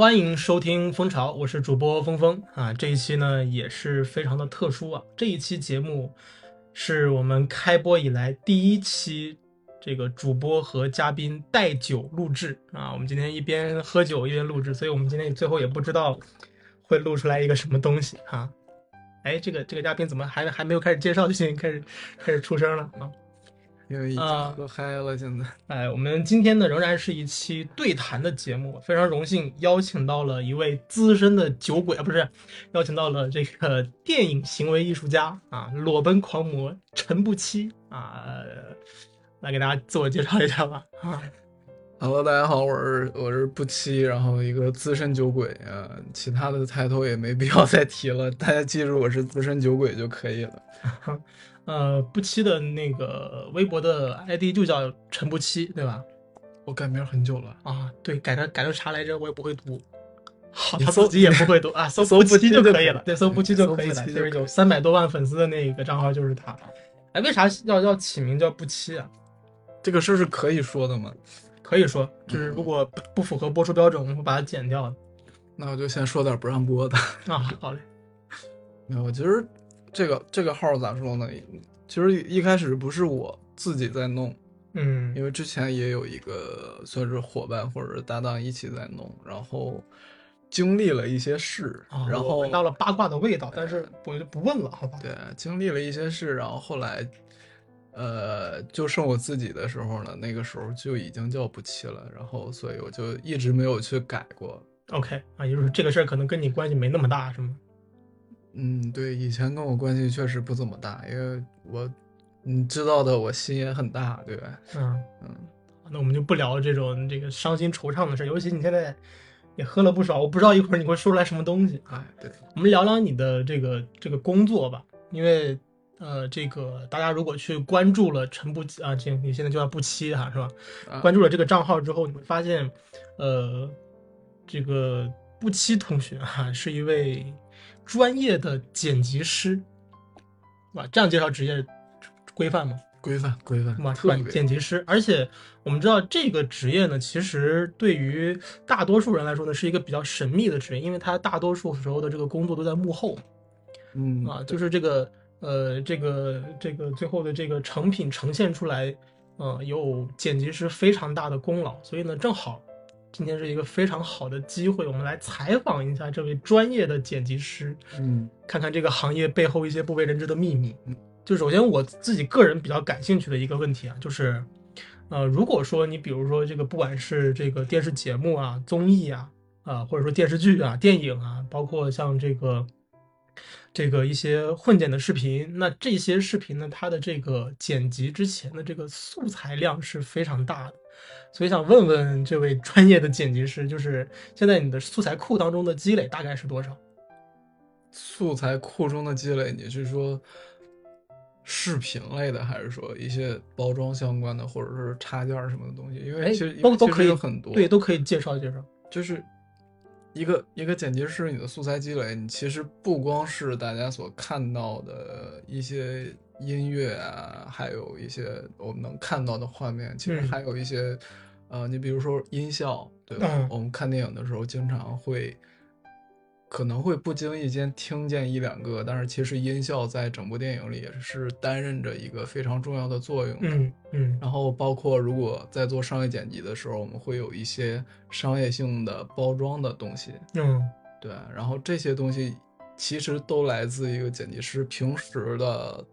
欢迎收听蜂巢，我是主播峰峰啊。这一期呢也是非常的特殊啊，这一期节目是我们开播以来第一期这个主播和嘉宾带酒录制啊。我们今天一边喝酒一边录制，所以我们今天最后也不知道会录出来一个什么东西哈。哎，这个这个嘉宾怎么还还没有开始介绍就已经开始开始出声了啊？因为已经喝嗨了，现在。哎，我们今天呢仍然是一期对谈的节目，非常荣幸邀请到了一位资深的酒鬼啊，不是，邀请到了这个电影行为艺术家啊，裸奔狂魔陈不期啊，来给大家自我介绍一下吧。啊，Hello，大家好，我是我是不期，然后一个资深酒鬼啊，其他的抬头也没必要再提了，大家记住我是资深酒鬼就可以了。呃，不期的那个微博的 ID 就叫陈不期，对吧？我改名很久了啊，对，改成改成啥来着？我也不会读。好，他自己也不会读啊，搜不期就可以了。对，搜不期就可以了。就是有三百多万粉丝的那个账号就是他。哎，为啥要要起名叫不期啊？这个事儿是可以说的吗？可以说，就是如果不不符合播出标准，我们会把它剪掉的。那我就先说点不让播的。啊，好嘞。没有，其实。这个这个号咋说呢？其实一开始不是我自己在弄，嗯，因为之前也有一个算是伙伴或者搭档一起在弄，然后经历了一些事，然后闻到了八卦的味道，但是我就不问了，好吧？对，经历了一些事，然后后来，呃，就剩我自己的时候呢，那个时候就已经叫不期了，然后所以我就一直没有去改过。OK，啊，也就是这个事儿可能跟你关系没那么大，是吗？嗯，对，以前跟我关系确实不怎么大，因为我，你知道的，我心也很大，对吧？嗯嗯，那我们就不聊这种这个伤心惆怅的事，尤其你现在也喝了不少，我不知道一会儿你会说出来什么东西啊。对，我们聊聊你的这个这个工作吧，因为呃，这个大家如果去关注了陈不啊，这你现在就叫不期哈，是吧？关注了这个账号之后，你会发现，呃，这个不期同学哈是一位。专业的剪辑师，哇，这样介绍职业规范吗？规范，规范。哇，剪辑师，而且我们知道这个职业呢，其实对于大多数人来说呢，是一个比较神秘的职业，因为他大多数时候的这个工作都在幕后。嗯啊，就是这个呃，这个这个最后的这个成品呈现出来，呃，有剪辑师非常大的功劳，所以呢，正好。今天是一个非常好的机会，我们来采访一下这位专业的剪辑师，嗯，看看这个行业背后一些不为人知的秘密。就首先我自己个人比较感兴趣的一个问题啊，就是，呃，如果说你比如说这个不管是这个电视节目啊、综艺啊，啊，或者说电视剧啊、电影啊，包括像这个这个一些混剪的视频，那这些视频呢，它的这个剪辑之前的这个素材量是非常大的。所以想问问这位专业的剪辑师，就是现在你的素材库当中的积累大概是多少？素材库中的积累，你是说视频类的，还是说一些包装相关的，或者是插件什么的东西？因为其实都都可以有很多，对，都可以介绍介绍。就是一个一个剪辑师，你的素材积累，你其实不光是大家所看到的一些。音乐啊，还有一些我们能看到的画面，其实还有一些，呃，你比如说音效，对吧？我们看电影的时候，经常会可能会不经意间听见一两个，但是其实音效在整部电影里也是担任着一个非常重要的作用。嗯嗯。然后包括如果在做商业剪辑的时候，我们会有一些商业性的包装的东西。嗯，对。然后这些东西其实都来自一个剪辑师平时的。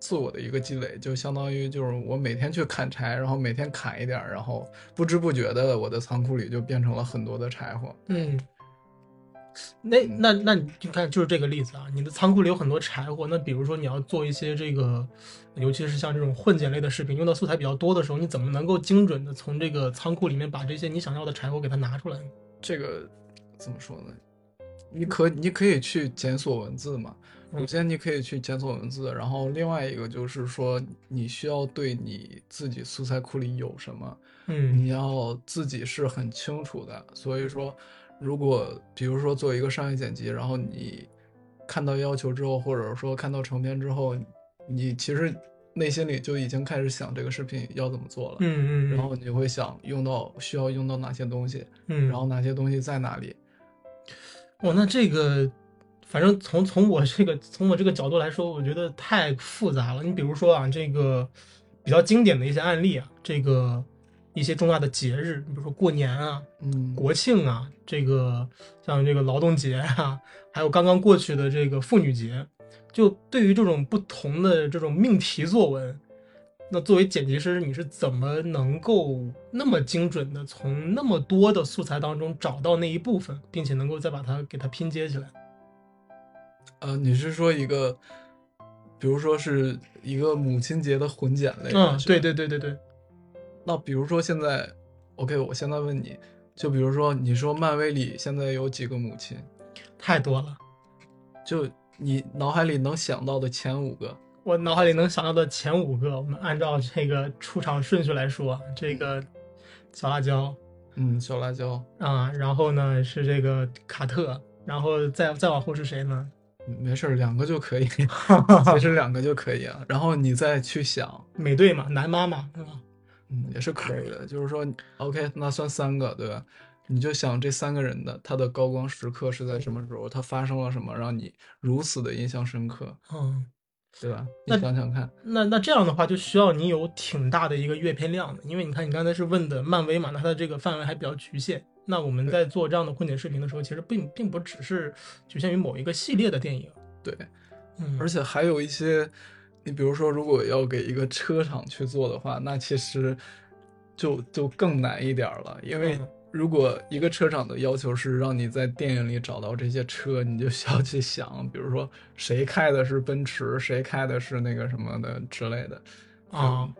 自我的一个积累，就相当于就是我每天去砍柴，然后每天砍一点，然后不知不觉的，我的仓库里就变成了很多的柴火。嗯，那那那你就看就是这个例子啊，你的仓库里有很多柴火，那比如说你要做一些这个，尤其是像这种混剪类的视频，用到素材比较多的时候，你怎么能够精准的从这个仓库里面把这些你想要的柴火给它拿出来呢？这个怎么说呢？你可你可以去检索文字嘛。首先，你可以去检索文字，然后另外一个就是说，你需要对你自己素材库里有什么，嗯，你要自己是很清楚的。所以说，如果比如说做一个商业剪辑，然后你看到要求之后，或者说看到成片之后，你其实内心里就已经开始想这个视频要怎么做了，嗯嗯，然后你会想用到需要用到哪些东西，嗯，然后哪些东西在哪里。哦，那这个，反正从从我这个从我这个角度来说，我觉得太复杂了。你比如说啊，这个比较经典的一些案例啊，这个一些重大的节日，你比如说过年啊、嗯，国庆啊，这个像这个劳动节啊，还有刚刚过去的这个妇女节，就对于这种不同的这种命题作文，那作为剪辑师，你是怎么能够那么精准的从那么多的素材当中找到那一部分，并且能够再把它给它拼接起来？呃，你是说一个，比如说是一个母亲节的混剪类的？嗯，是对对对对对，那比如说现在，OK，我现在问你，就比如说你说漫威里现在有几个母亲？太多了。就你脑海里能想到的前五个，我脑海里能想到的前五个，我们按照这个出场顺序来说，这个小辣椒嗯，小辣椒，啊，然后呢是这个卡特，然后再再往后是谁呢？嗯没事儿，两个就可以，其实两个就可以啊。然后你再去想，美队嘛，男妈妈是吧？嗯，也是可以的。就是说，OK，那算三个，对吧？你就想这三个人的他的高光时刻是在什么时候，他发生了什么，让你如此的印象深刻，嗯，对吧？那你想想看，那那这样的话，就需要你有挺大的一个阅片量的，因为你看你刚才是问的漫威嘛，那它的这个范围还比较局限。那我们在做这样的混剪视频的时候，其实并并不只是局限于某一个系列的电影，对，嗯，而且还有一些，你比如说，如果要给一个车厂去做的话，那其实就就更难一点儿了，因为嗯。如果一个车厂的要求是让你在电影里找到这些车，你就需要去想，比如说谁开的是奔驰，谁开的是那个什么的之类的。啊，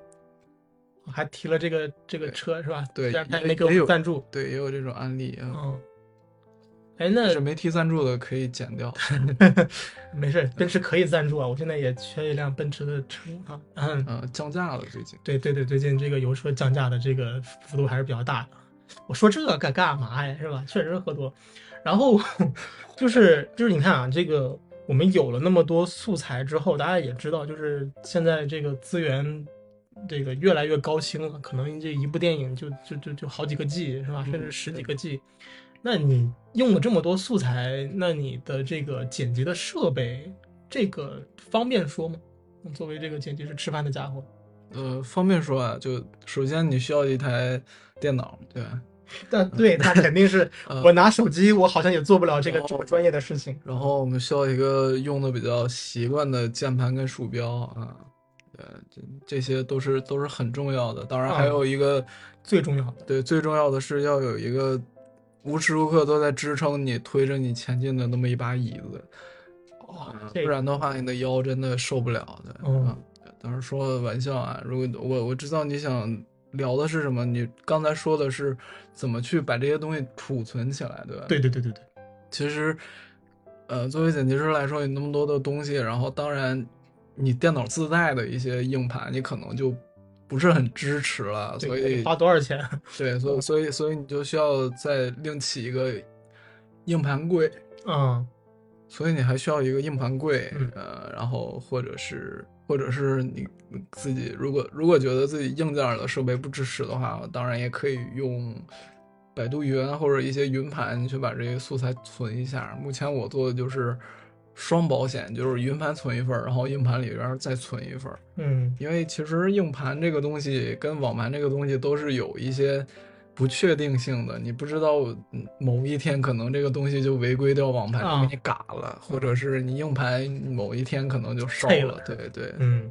还提了这个这个车是吧？对虽然他也也没给我也有们赞助，对，也有这种案例啊。嗯，哎，那是没提赞助的可以剪掉。没事，奔驰可以赞助啊，我现在也缺一辆奔驰的车啊，嗯，呃，降价了最近。对对对，最近这个油车降价的这个幅度还是比较大的。我说这个干干嘛呀，是吧？确实喝多。然后就是就是你看啊，这个我们有了那么多素材之后，大家也知道，就是现在这个资源这个越来越高清了，可能这一部电影就就就就好几个 G 是吧，甚至十几个 G。那你用了这么多素材，那你的这个剪辑的设备，这个方便说吗？作为这个剪辑师吃饭的家伙，呃，方便说啊，就首先你需要一台电脑，对吧？但对，那肯定是呃我拿手机，我好像也做不了这个哦这么专业的事情。然后我们需要一个用的比较习惯的键盘跟鼠标啊，呃，这这些都是都是很重要的。当然还啊有一个，最重要的，对，最重要的是要有一个无时无刻都在支撑你、推着你前进的那么一把椅子，哦不然的话你的腰真的受不了的。嗯啊，当时说玩笑啊，如果我我知道你想聊的是什么，你刚才说的是怎么去把这些东西储存起来，对吧？对对对对对，其实，呃，作为剪辑师来说，有那么多的东西，然后当然，你电脑自带的一些硬盘，你可能就不是很支持了，所以花多少钱？对，所以所以所以你就需要再另起一个硬盘柜，嗯所以你还需要一个硬盘柜，嗯呃，然后或者是或者是你自己如果如果觉得自己硬件的设备不支持的话，当然也可以用百度云或者一些云盘去把这些素材存一下。目前我做的就是双保险，就是云盘存一份，然后硬盘里边再存一份。嗯因为其实硬盘这个东西跟网盘这个东西都是有一些不确定性的，你不知道嗯某一天可能这个东西就违规掉网盘给你嘎了，或者是你硬盘某一天可能就烧了了，对对，嗯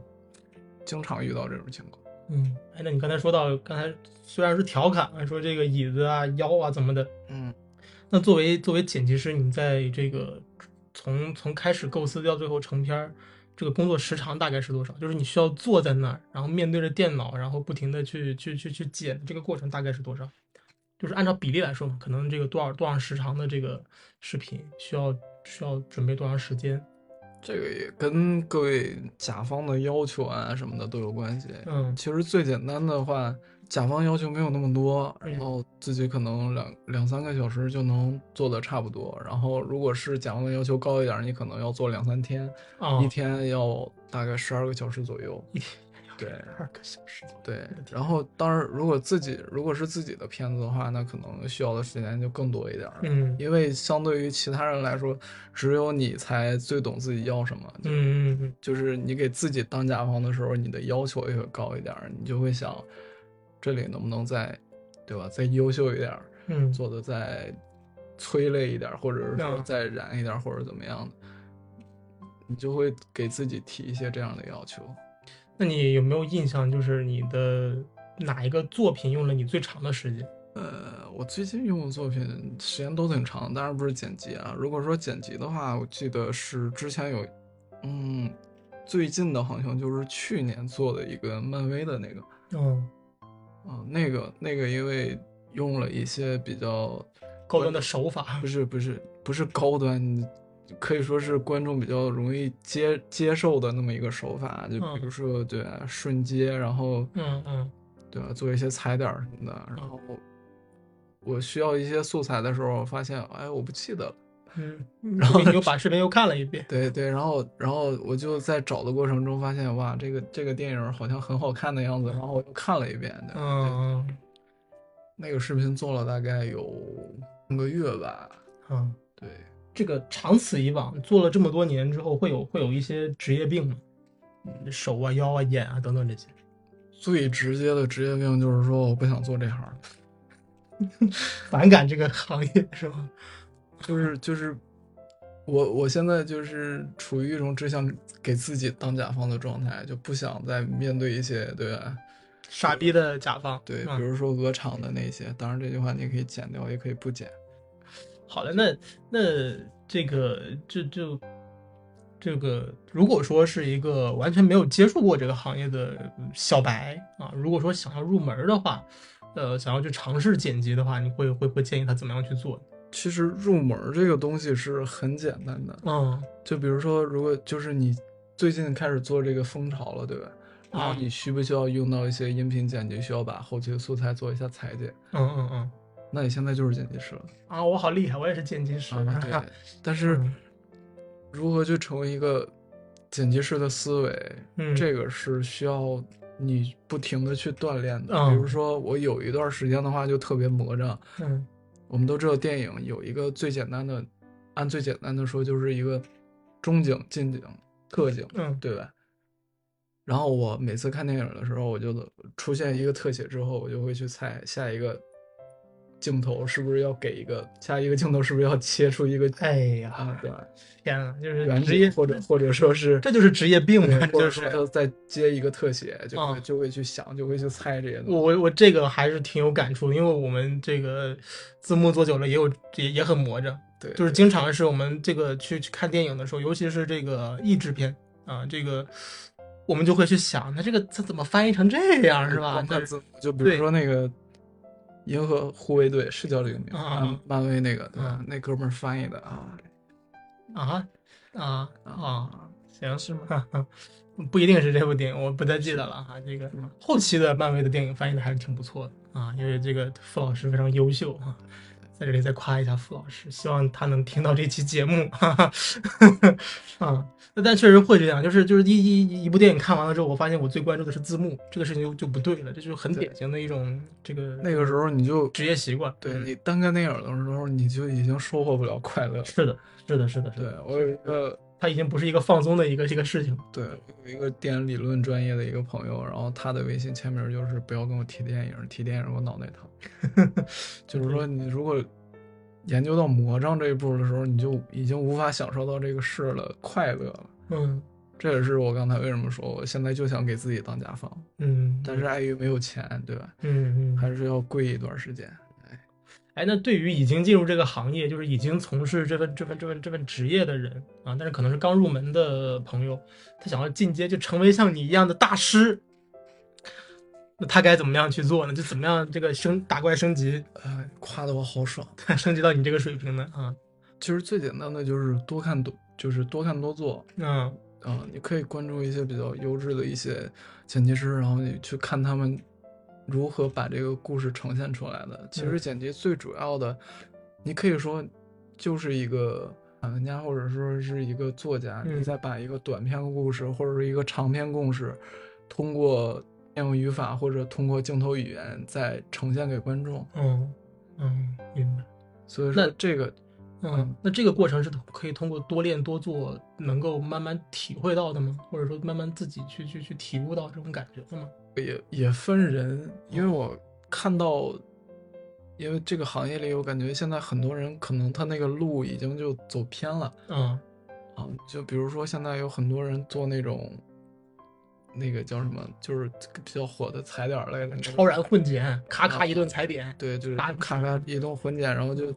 经常遇到这种情况。嗯。哎，那你刚才说到，刚才虽然是调侃说这个椅子啊、腰啊怎么的，嗯，那作为作为剪辑师，你在这个从从开始构思到最后成片儿，这个工作时长大概是多少？就是你需要坐在那儿，然后面对着电脑，然后不停的去去去去剪，这个过程大概是多少？就是按照比例来说嘛，可能这个多少多少时长的这个视频需要需要准备多长时间？这个也跟各位甲方的要求啊什么的都有关系。嗯其实最简单的话，甲方要求没有那么多，嗯然后自己可能两两三个小时就能做的差不多。然后如果是甲方的要求高一点，你可能要做两三天，啊，一天要大概十二个小时左右。一天对二个小时，对，然后当然，如果自己如果是自己的片子的话，那可能需要的时间就更多一点儿。嗯因为相对于其他人来说，只有你才最懂自己要什么。就嗯嗯就是你给自己当甲方的时候，你的要求也会高一点儿，你就会想，这里能不能再，对吧？再优秀一点儿，嗯，做的再催泪一点儿，或者是再燃一点儿，或者怎么样的，你就会给自己提一些这样的要求。那你有没有印象，就是你的哪一个作品用了你最长的时间？呃，我最近用的作品时间都挺长，当然不是剪辑啊。如果说剪辑的话，我记得是之前有，嗯，最近的好像就是去年做的一个漫威的那个，嗯，啊、那个那个因为用了一些比较高端的手法不。是不是不是高端，可以说是观众比较容易接接受的那么一个手法，就比如说对啊瞬接，然后嗯嗯对吧，做一些踩点什么的，然后我需要一些素材的时候，发现哎我不记得了，嗯，然后你又把视频又看了一遍。对对，然后然后我就在找的过程中发现哇这个这个电影好像很好看的样子，然后我又看了一遍，对，对嗯那个视频做了大概有半个月吧，嗯，对。这个长此以往，做了这么多年之后，会有会有一些职业病吗？嗯手啊、腰啊、眼啊等等这些。最直接的职业病就是说我不想做这行了。反感这个行业是吗？就是就是我我现在就是处于一种只想给自己当甲方的状态，就不想再面对一些对吧？傻逼的甲方。对，比如说鹅厂的那些，当然这句话你可以剪掉，也可以不剪。好的，那那这个就就这个，如果说是一个完全没有接触过这个行业的小白啊，如果说想要入门的话，呃，想要去尝试剪辑的话，你会会会建议他怎么样去做？其实入门这个东西是很简单的，嗯就比如说，如果就是你最近开始做这个风潮了，对吧？然后啊你需不需要用到一些音频剪辑，需要把后期的素材做一下裁剪？嗯嗯嗯那你现在就是剪辑师了。啊，我好厉害，我也是剪辑师。啊，对。但是嗯如何去成为一个剪辑师的思维，嗯这个是需要你不停的去锻炼的。嗯比如说，我有一段时间的话就特别魔怔。嗯我们都知道电影有一个最简单的，按最简单的说就是一个中景、近景、特景，嗯对吧？然后我每次看电影的时候，我就出现一个特写之后，我就会去猜下一个镜头是不是要给一个下一个镜头是不是要切出一个 哎呀，啊，对？天啊，就是远职业或者或者说是这就是职业病嘛，就是说他再接一个特写，就会嗯就会去想，就会去猜这些东西。我我我这个还是挺有感触，因为我们这个字幕做久了，也有也也很磨着，对，就是经常是我们这个去去看电影的时候，尤其是这个译制片啊，这个我们就会去想，那这个它怎么翻译成这样是吧那？字幕，就比如说那个《银河护卫队》是叫这个名字，啊漫漫威那个，对吧嗯？那哥们儿翻译的啊啊啊啊！啊，行是吗？不一定是这部电影，我不太记得了哈。这个嗯后期的漫威的电影翻译的还是挺不错的啊，因为这个傅老师非常优秀啊，在这里再夸一下傅老师，希望他能听到这期节目，哈哈，啊，那但确实会这样，就是就是一一一部电影看完了之后，我发现我最关注的是字幕，这个事情就就不对了，这就是很典型的一种这个那个时候你就职业习惯。嗯对你单看电影的时候，你就已经收获不了快乐。是的，是的，是的，是对的，我有一个它已经不是一个放松的一个一个事情。对有一个电影理论专业的一个朋友，然后他的微信签名就是不要跟我提电影，提电影我脑袋疼。就是说，你如果研究到魔杖这一步的时候，你就已经无法享受到这个事的快乐了。嗯这也是我刚才为什么说我现在就想给自己当甲方，嗯，但是碍于没有钱，对吧？嗯嗯，还是要跪一段时间。哎，那对于已经进入这个行业，就是已经从事这份这份这份这份职业的人啊，但是可能是刚入门的朋友，他想要进阶，就成为像你一样的大师，那他该怎么样去做呢？就怎么样这个升打怪升级，哎，夸的我好爽。升级到你这个水平呢？啊，其实最简单的就是多看多，就是多看多做。嗯啊、你可以关注一些比较优质的一些剪辑师，然后你去看他们如何把这个故事呈现出来的。其实嗯剪辑最主要的，你可以说就是一个散文家或者说是一个作家，嗯你再把一个短篇故事或者是一个长篇故事，通过应用语法或者通过镜头语言再呈现给观众。嗯嗯，明白。所以说那这个嗯，那这个过程是可以通过多练多做，能够慢慢体会到的吗？或者说慢慢自己去去去体悟到这种感觉的吗？也也分人，因为我看到，因为这个行业里，我感觉现在很多人可能他那个路已经就走偏了。嗯啊，就比如说现在有很多人做那种，那个叫什么，就是比较火的踩点类的那个超燃混剪，咔咔一顿踩点。对，就是打咔咔一顿混剪，然后就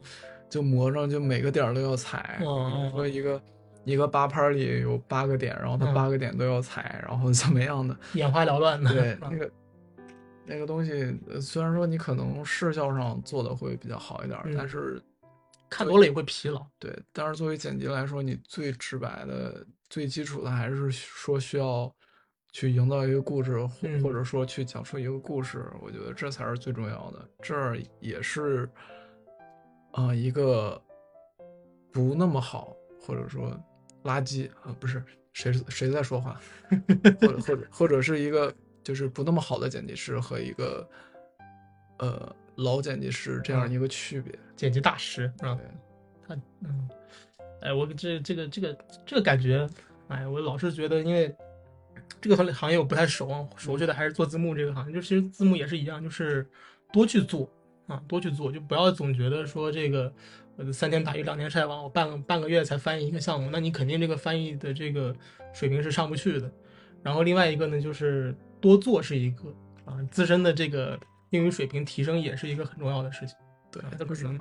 就磨上，就每个点都要踩。嗯嗯比如说一个一个八拍里有八个点，然后他嗯八个点都要踩，然后怎么样的？眼花缭乱的。对那个那个东西，呃虽然说你可能视效上做的会比较好一点但是看多了也会疲劳。对，但是作为剪辑来说，你最直白的、最基础的还是说需要去营造一个故事，或者说去讲述一个故事。我觉得这才是最重要的。这儿也是，啊、一个不那么好，或者说垃圾啊、不是谁谁在说话，或者或者或者是一个就是不那么好的剪辑师和一个呃老剪辑师这样一个区别。剪辑大师啊？对他嗯，哎，我这这个这个这个感觉，哎，我老是觉得，因为这个行行业我不太熟啊，熟悉的还是做字幕这个行业。就其实字幕也是一样，就是多去做啊，多去做，就不要总觉得说这个呃三天打鱼两天晒网，我半个半个月才翻译一个项目，那你肯定这个翻译的这个水平是上不去的。然后另外一个呢，就是多做是一个啊，自身的这个英语水平提升也是一个很重要的事情。对啊，这不能，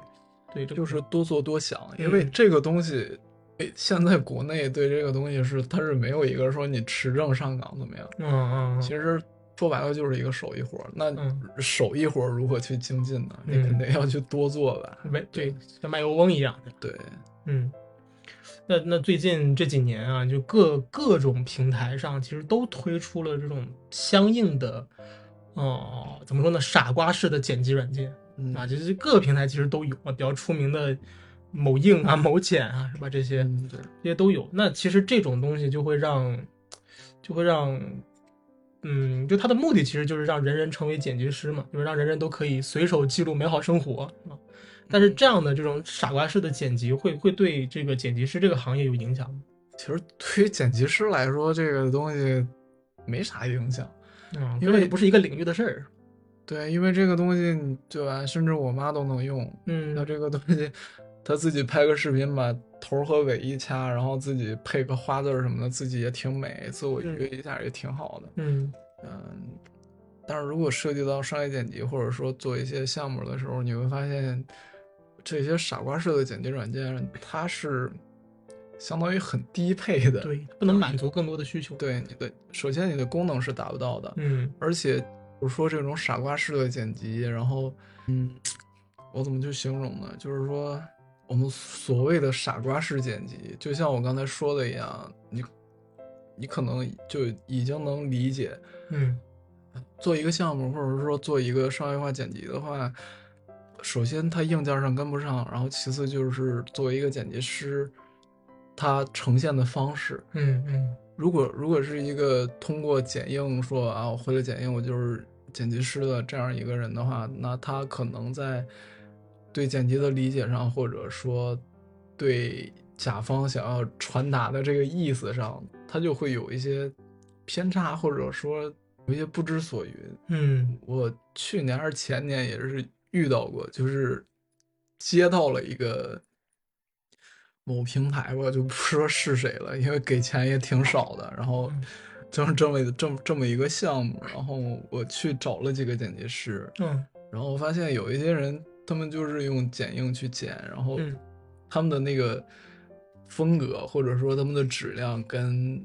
对，这就是多做多想，因为嗯这个东西，诶现在国内对这个东西是它是没有一个说你持证上岗怎么样，嗯嗯，嗯其实说白了就是一个手艺活儿。那嗯手艺活儿如何去精进呢？你嗯肯定要去多做吧。没对，像卖油翁一样的。对，嗯，那那最近这几年啊，就各各种平台上其实都推出了这种相应的，哦、怎么说呢，傻瓜式的剪辑软件嗯啊，就是各个平台其实都有啊，比较出名的某映啊、某剪啊，是吧？这些嗯对，这些都有。那其实这种东西就会让，就会让，嗯，就它的目的其实就是让人人成为剪辑师嘛，就是让人人都可以随手记录美好生活啊。但是这样的这种傻瓜式的剪辑会会对这个剪辑师这个行业有影响吗？其实对于剪辑师来说，这个东西没啥影响。嗯，因为不是一个领域的事儿。对，因为这个东西，对吧？甚至我妈都能用。嗯那这个东西，他自己拍个视频，把头和尾一掐，然后自己配个花字儿什么的，自己也挺美，自我愉悦一下也挺好的。嗯嗯，但是如果涉及到商业剪辑，或者说做一些项目的时候，你会发现，这些傻瓜式的剪辑软件，它是相当于很低配的。对，不能满足更多的需求。，对你的，首先你的功能是达不到的，嗯而且比如说这种傻瓜式的剪辑，然后，嗯，我怎么去形容呢？就是说，我们所谓的傻瓜式剪辑，就像我刚才说的一样，你，你可能就已经能理解，嗯。做一个项目，或者说做一个商业化剪辑的话，首先它硬件上跟不上，然后其次就是作为一个剪辑师，他呈现的方式，嗯嗯。如果如果是一个通过剪映说啊，我会了剪映，我就是剪辑师的这样一个人的话，那他可能在对剪辑的理解上，或者说对甲方想要传达的这个意思上，他就会有一些偏差，或者说有一些不知所云。嗯。我去年还是前年也是遇到过，就是接到了一个某平台吧，就不说是谁了，因为给钱也挺少的，然后嗯。就是这么这么这么一个项目，然后我去找了几个剪辑师，嗯。然后我发现有一些人他们就是用剪映去剪，然后嗯。他们的那个风格或者说他们的质量跟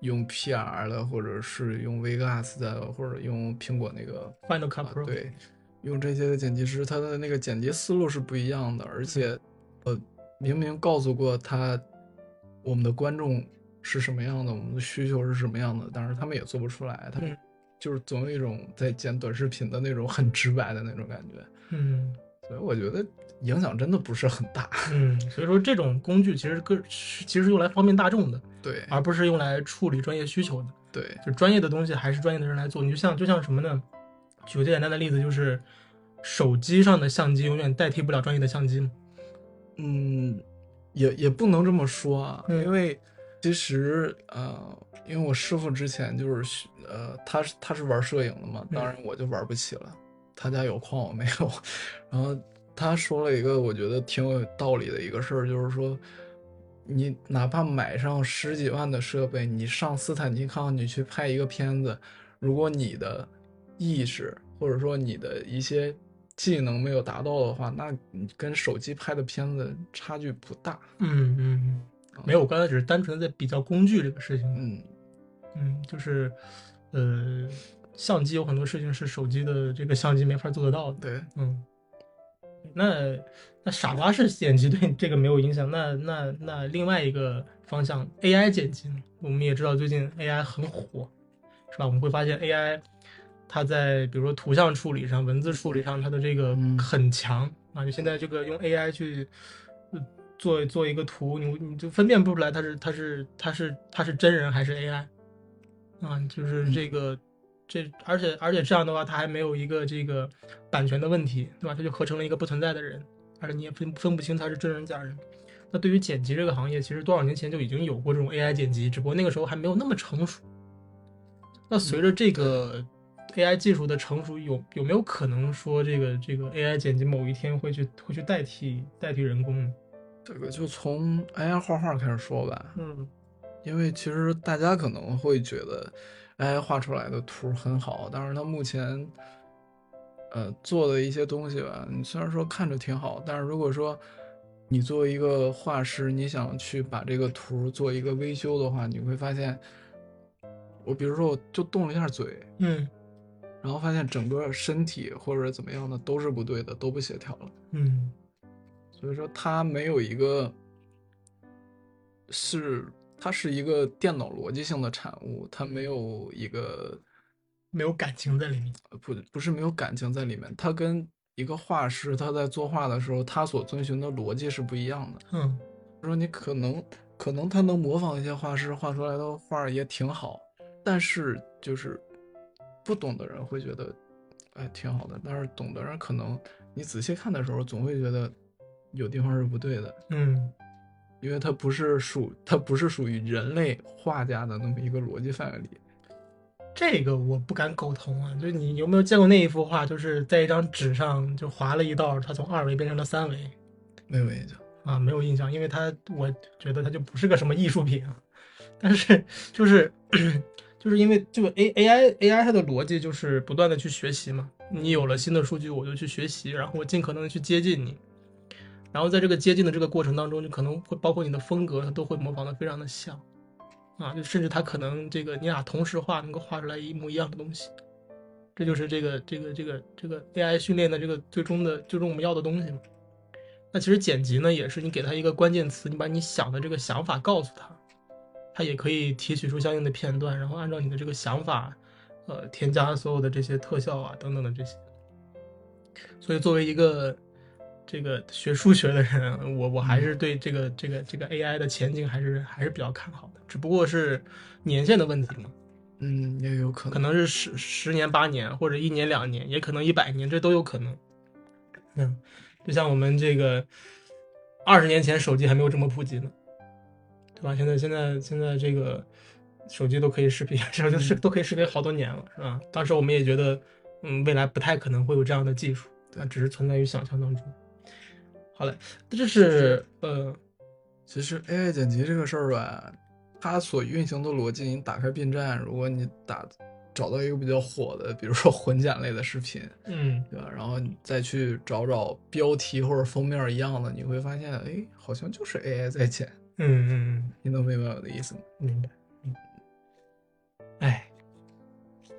用 PR 的或者是用 Vegas 的或者用苹果那个，Final Cut 啊 Pro，，对，用这些的剪辑师，他的那个剪辑思路是不一样的，而且，呃，明明告诉过他我们的观众是什么样的，我们的需求是什么样的，但是他们也做不出来，他们嗯。就是总有一种在剪短视频的那种很直白的那种感觉，嗯所以我觉得影响真的不是很大。嗯，所以说这种工具其实个是其实是用来方便大众的，对而不是用来处理专业需求的。对，就专业的东西还是专业的人来做。你就像就像什么呢？举个最简单的例子，就是手机上的相机永远代替不了专业的相机嘛。嗯，也也不能这么说啊，嗯因为其实呃，因为我师傅之前就是学呃，他是他是玩摄影的嘛，当然我就玩不起了，他家有矿我没有，然后他说了一个我觉得挺有道理的一个事儿，就是说。你哪怕买上十几万的设备，你上斯坦尼康，你去拍一个片子，如果你的意识或者说你的一些技能没有达到的话，那你跟手机拍的片子差距不大。嗯嗯，没有，我刚才只是单纯的在比较工具这个事情。嗯，嗯，就是呃，相机有很多事情是手机的这个相机没法做得到的。对，嗯，那那傻瓜式剪辑对这个没有影响。那那那另外一个方向，AI 剪辑呢，我们也知道最近 AI 很火，是吧？我们会发现 AI 它在比如说图像处理上、文字处理上，它的这个嗯很强、啊。就现在这个用 AI 去呃做做一个图，你你就分辨不出来它是它是它是它是真人还是 AI 啊，就是这个。这而且而且这样的话，它还没有一个这个版权的问题，对吧？它就合成了一个不存在的人，而且你也分分不清他是真人假人。那对于剪辑这个行业，其实多少年前就已经有过这种 AI 剪辑，只不过那个时候还没有那么成熟。那随着这个 AI 技术的成熟，有有没有可能说这个这个 AI 剪辑某一天会去会去代替代替人工呢？这个就从 AI 画画开始说吧，嗯因为其实大家可能会觉得 AI 画出来的图很好，但是他目前呃做的一些东西吧，你虽然说看着挺好，但是如果说你作为一个画师，你想去把这个图做一个微修的话，你会发现，我比如说我就动了一下嘴，嗯然后发现整个身体或者怎么样的都是不对的，都不协调了。嗯所以说他没有一个是它是一个电脑逻辑性的产物，它没有一个没有感情在里面。呃不不是没有感情在里面，它跟一个画师他在作画的时候，他所遵循的逻辑是不一样的。嗯说你可能可能他能模仿一些画师画出来的画也挺好，但是就是不懂的人会觉得，哎，挺好的。但是懂的人可能你仔细看的时候，总会觉得有地方是不对的，嗯因为它不是属它不是属于人类画家的那么一个逻辑范围里。这个我不敢苟同啊，就是你有没有见过那一幅画，就是在一张纸上就划了一道，它从二维变成了三维没有印象。啊？没有印象，因为它我觉得它就不是个什么艺术品啊。但是就是就是因为这个 A A I A I 它的逻辑就是不断的去学习嘛，你有了新的数据，我就去学习，然后我尽可能的去接近你，然后在这个接近的这个过程当中，就可能会包括你的风格，它都会模仿的非常的像。啊，就甚至它可能这个你俩同时画能够画出来一模一样的东西，这就是这个这个这个这个 AI 训练的这个最终的最终我们要的东西嘛。那其实剪辑呢，也是你给它一个关键词，你把你想的这个想法告诉他，它也可以提取出相应的片段，然后按照你的这个想法，呃，添加所有的这些特效啊等等的这些。所以作为一个这个学数学的人，我我还是对这个这个这个 AI 的前景还是还是比较看好的，只不过是年限的问题嘛，嗯，也有可能。可能是十十年八年或者一年两年，也可能一百年，这都有可能。嗯，就像我们这个二十年前手机还没有这么普及呢，对吧？现在现在现在这个手机都可以视频，手机是都可以视频好多年了，是吧？当时我们也觉得，嗯，未来不太可能会有这样的技术，它只是存在于想象当中。好嘞，这是呃，其实 AI 剪辑这个事儿吧，它所运行的逻辑，你打开 B 站，如果你打找到一个比较火的，比如说混剪类的视频，嗯对吧？然后你再去找找标题或者封面一样的，你会发现，哎，好像就是 AI 在剪。嗯嗯嗯。你能明白我的意思吗？明白，嗯。哎，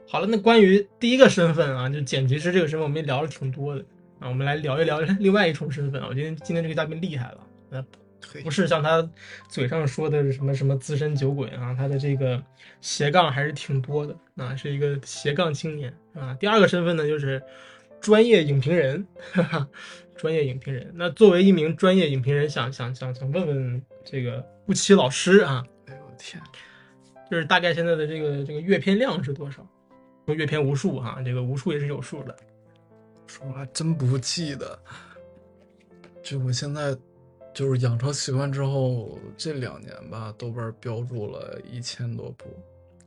好了，那关于第一个身份啊，就剪辑师这个身份，我们也聊了挺多的啊。我们来聊一聊另外一重身份啊。我今天今天这个嘉宾厉害了，呃，嘿不是像他嘴上说的什么什么资深酒鬼啊，他的这个斜杠还是挺多的啊，是一个斜杠青年啊。第二个身份呢，就是专业影评人，哈哈，专业影评人。那作为一名专业影评人，想想想想问问这个吴奇老师啊，哎呦我天，就是大概现在的这个这个阅片量是多少？说阅片无数哈，这个无数也是有数的。说我还真不记得。就我现在就是养成习惯之后，这两年吧，豆瓣标注了一千多部。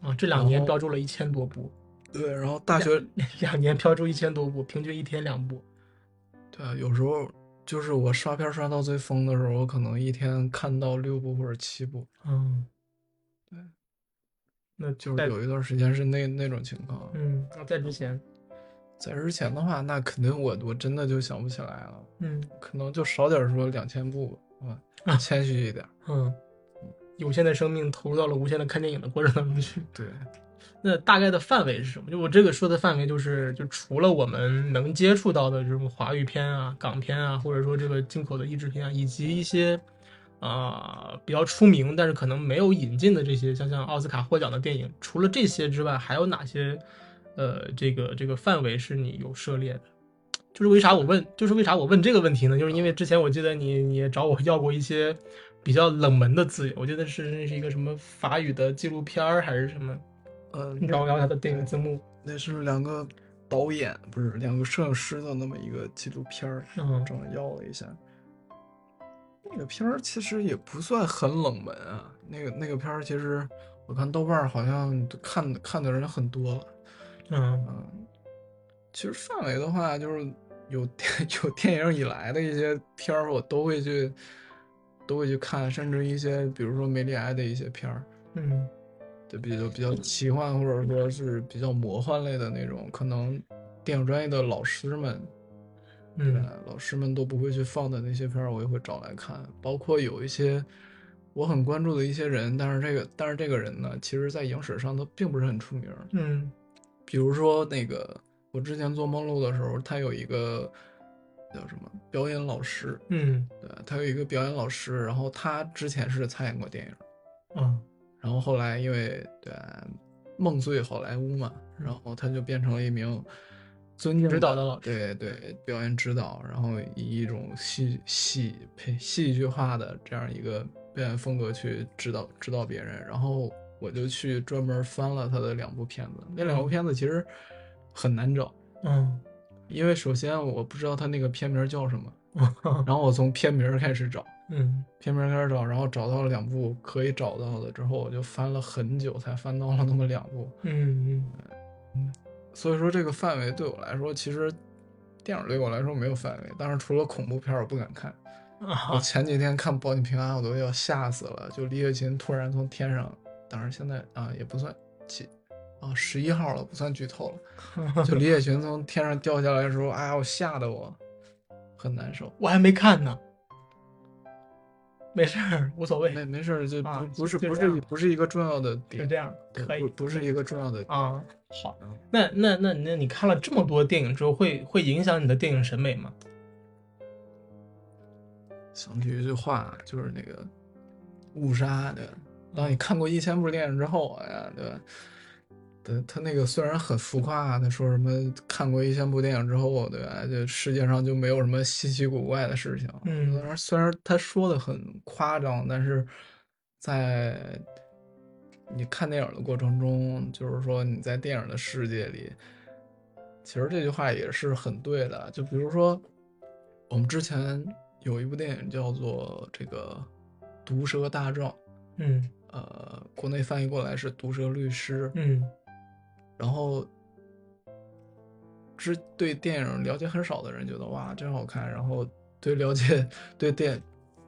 啊，这两年标注了一千多部，对，然后大学 两年标注一千多部，平均一天两部。对啊，有时候就是我刷片刷到最疯的时候，我可能一天看到六部或者七部，嗯，对，那就是有一段时间是那那种情况。嗯，那在之前，在之前的话，那肯定我我真的就想不起来了，嗯可能就少点说两千部吧，啊谦虚一点。嗯，有限的生命投入到了无限的看电影的过程当中去。对，那大概的范围是什么？就我这个说的范围，就是就除了我们能接触到的这种华语片啊、港片啊，或者说这个进口的译制片啊，以及一些啊、比较出名但是可能没有引进的这些像像奥斯卡获奖的电影，除了这些之外，还有哪些呃这个这个范围是你有涉猎的？就是为啥我问，就是为啥我问这个问题呢？就是因为之前我记得你你也找我要过一些比较冷门的资源，我记得是那是一个什么法语的纪录片儿还是什么，呃，你找我要它的电影字幕。那是两个导演不是两个摄影师的那么一个纪录片儿，嗯正好要了一下。那个片儿其实也不算很冷门啊，那个那个片儿其实我看豆瓣儿好像看看的人很多了。嗯嗯，其实范围的话，就是有电 有电影以来的一些片儿，我都会去都会去看，甚至一些比如说梅里埃的一些片儿，嗯就比较比较奇幻或者说是比较魔幻类的那种，可能电影专业的老师们，嗯呃老师们都不会去放的那些片儿，我也会找来看。包括有一些我很关注的一些人，但是这个但是这个人呢，其实在影史上他并不是很出名。嗯比如说那个我之前做梦露的时候，他有一个叫什么表演老师，嗯。对，他有一个表演老师，然后他之前是参演过电影。嗯。然后后来因为对梦醉好莱坞嘛，嗯然后他就变成了一名尊敬指导的老师对对，表演指导，然后以一种戏戏呸戏剧化的这样一个表演风格去指导指导别人，然后我就去专门翻了他的两部片子，那两部片子其实很难找，嗯因为首先我不知道他那个片名叫什么，然后我从片名开始找。嗯片名开始找，然后找到了两部可以找到的，之后我就翻了很久才翻到了那么两部。嗯嗯所以说这个范围对我来说，其实电影对我来说没有范围，但是除了恐怖片我不敢看。嗯我啊前几天看《保你平安》，我都要吓死了，就李雪琴突然从天上，当然现在啊也不算几啊十一号了，不算剧透了。就 李雪琴从天上掉下来的时候，哎呀，我吓得我很难受。我还没看呢，没事儿，无所谓，没没事儿，就不、啊不是不是不是一个重要的点，就这样可以不不是一个重要的。啊。好嗯，那那那那你看了这么多电影之后，会会影响你的电影审美吗？想起一句话，就是那个误杀的。当你看过一千部电影之后，哎呀，对吧？对，他那个虽然很浮夸，他说什么看过一千部电影之后，对吧？这世界上就没有什么稀奇古怪的事情。嗯虽然他说的很夸张，但是在你看电影的过程中，就是说你在电影的世界里，其实这句话也是很对的。就比如说，我们之前有一部电影叫做这个《毒舌大壮》，嗯呃，国内翻译过来是《毒舌律师》。嗯然后，之对电影了解很少的人觉得哇真好看，然后对了解 对电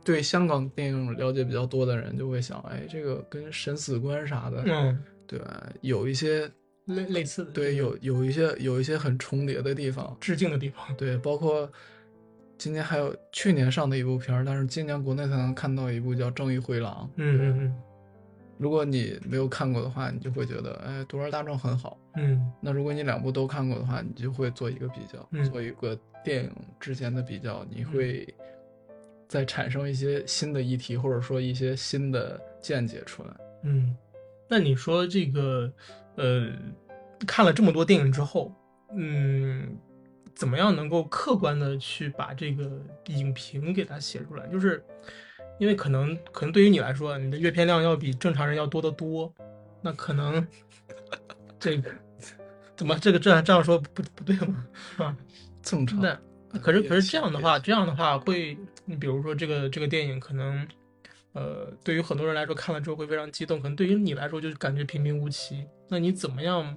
对香港电影了解比较多的人就会想，哎，这个跟审死官啥的，嗯，对吧？有一些类类似的对有有一些有一些很重叠的地方，致敬的地方。对，包括今年还有去年上的一部片儿，但是今年国内才能看到一部叫《正义回廊》。嗯嗯如果你没有看过的话，你就会觉得，哎，《毒舌大状》很好。嗯那如果你两部都看过的话，你就会做一个比较，嗯做一个电影之间的比较，你会再产生一些新的议题，或者说一些新的见解出来。嗯。那你说这个，呃，看了这么多电影之后，嗯，怎么样能够客观的去把这个影评给它写出来？就是因为可能可能对于你来说，你的阅片量要比正常人要多得多，那可能这个怎么这个这样这样说不不对吗？是吧？正常。那可是可是这样的话，这样的话会，你比如说这个这个电影可能，呃，对于很多人来说看了之后会非常激动，可能对于你来说就感觉平平无奇。那你怎么样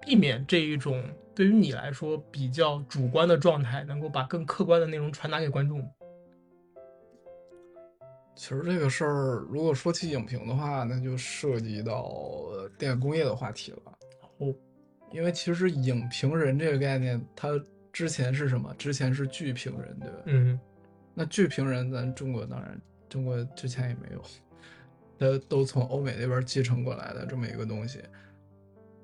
避免这一种对于你来说比较主观的状态，能够把更客观的内容传达给观众？其实这个事儿，如果说起影评的话，那就涉及到呃电影工业的话题了。哦，因为其实影评人这个概念，它之前是什么？之前是剧评人，对吧？嗯那剧评人，咱中国当然，中国之前也没有，它都从欧美那边继承过来的这么一个东西。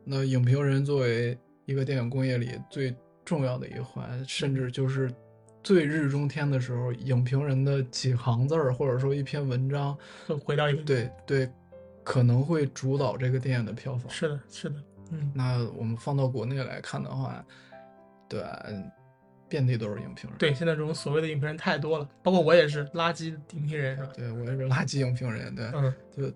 那影评人作为一个电影工业里最重要的一环，甚至就是最日中天的时候，影评人的几行字儿，或者说一篇文章，就回到一个对对，可能会主导这个电影的票房。是的，是的，嗯那我们放到国内来看的话，对？遍地都是影评人。对，现在这种所谓的影评人太多了，包括我也是垃圾影评人，是吧？对我也是垃圾影评人，对，嗯就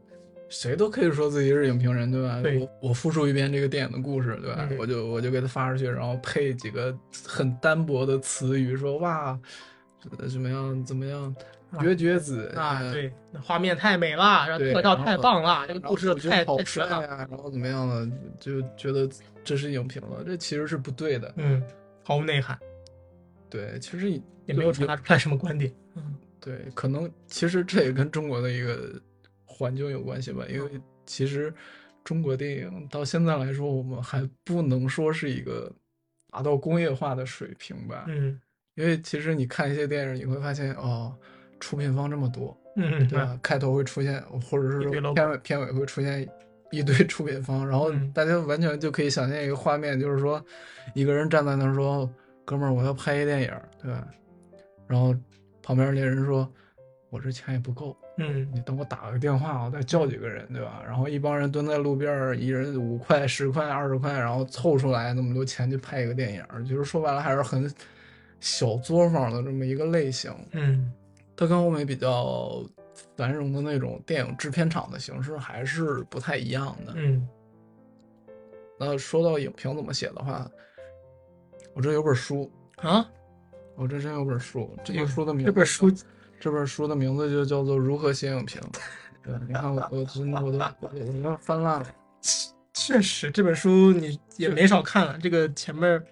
谁都可以说自己是影评人，对吧？对我我复述一遍这个电影的故事，对吧？嗯我就我就给他发出去，然后配几个很单薄的词语，说哇，呃怎么样怎么样，啊绝绝子啊，呃对，那画面太美了，然后特效太棒了，这个故事太太绝了，呀，然后怎么样呢，就觉得这是影评了，这其实是不对的。嗯，毫无内涵，对，其实也没有传达出来什么观点，嗯对，可能其实这也跟中国的一个环境有关系吧，因为其实中国电影到现在来说，我们还不能说是一个达到工业化的水平吧。嗯。因为其实你看一些电影，你会发现哦，出品方这么多，嗯，对吧？开头会出现，或者是说片尾片尾会出现一堆出品方，然后嗯。大家完全就可以想象一个画面，就是说一个人站在那儿说：“哥们儿，我要拍一电影，对吧？”然后旁边那人说：“我这钱也不够，嗯你等我打个电话，我再叫几个人，对吧？”然后一帮人蹲在路边儿，一人五块、十块、二十块，然后凑出来那么多钱去拍一个电影儿，就是说白了还是很小作坊的这么一个类型。嗯它跟欧美比较繁荣的那种电影制片厂的形式还是不太一样的。嗯那说到影评怎么写的话，我这有本书，啊，我这真有本书，这这本书的名这本书这本书的名字就叫做《如何写影评》。对，你看我我真的我都我我要翻烂了。确实这本书你也没少看了，这个前面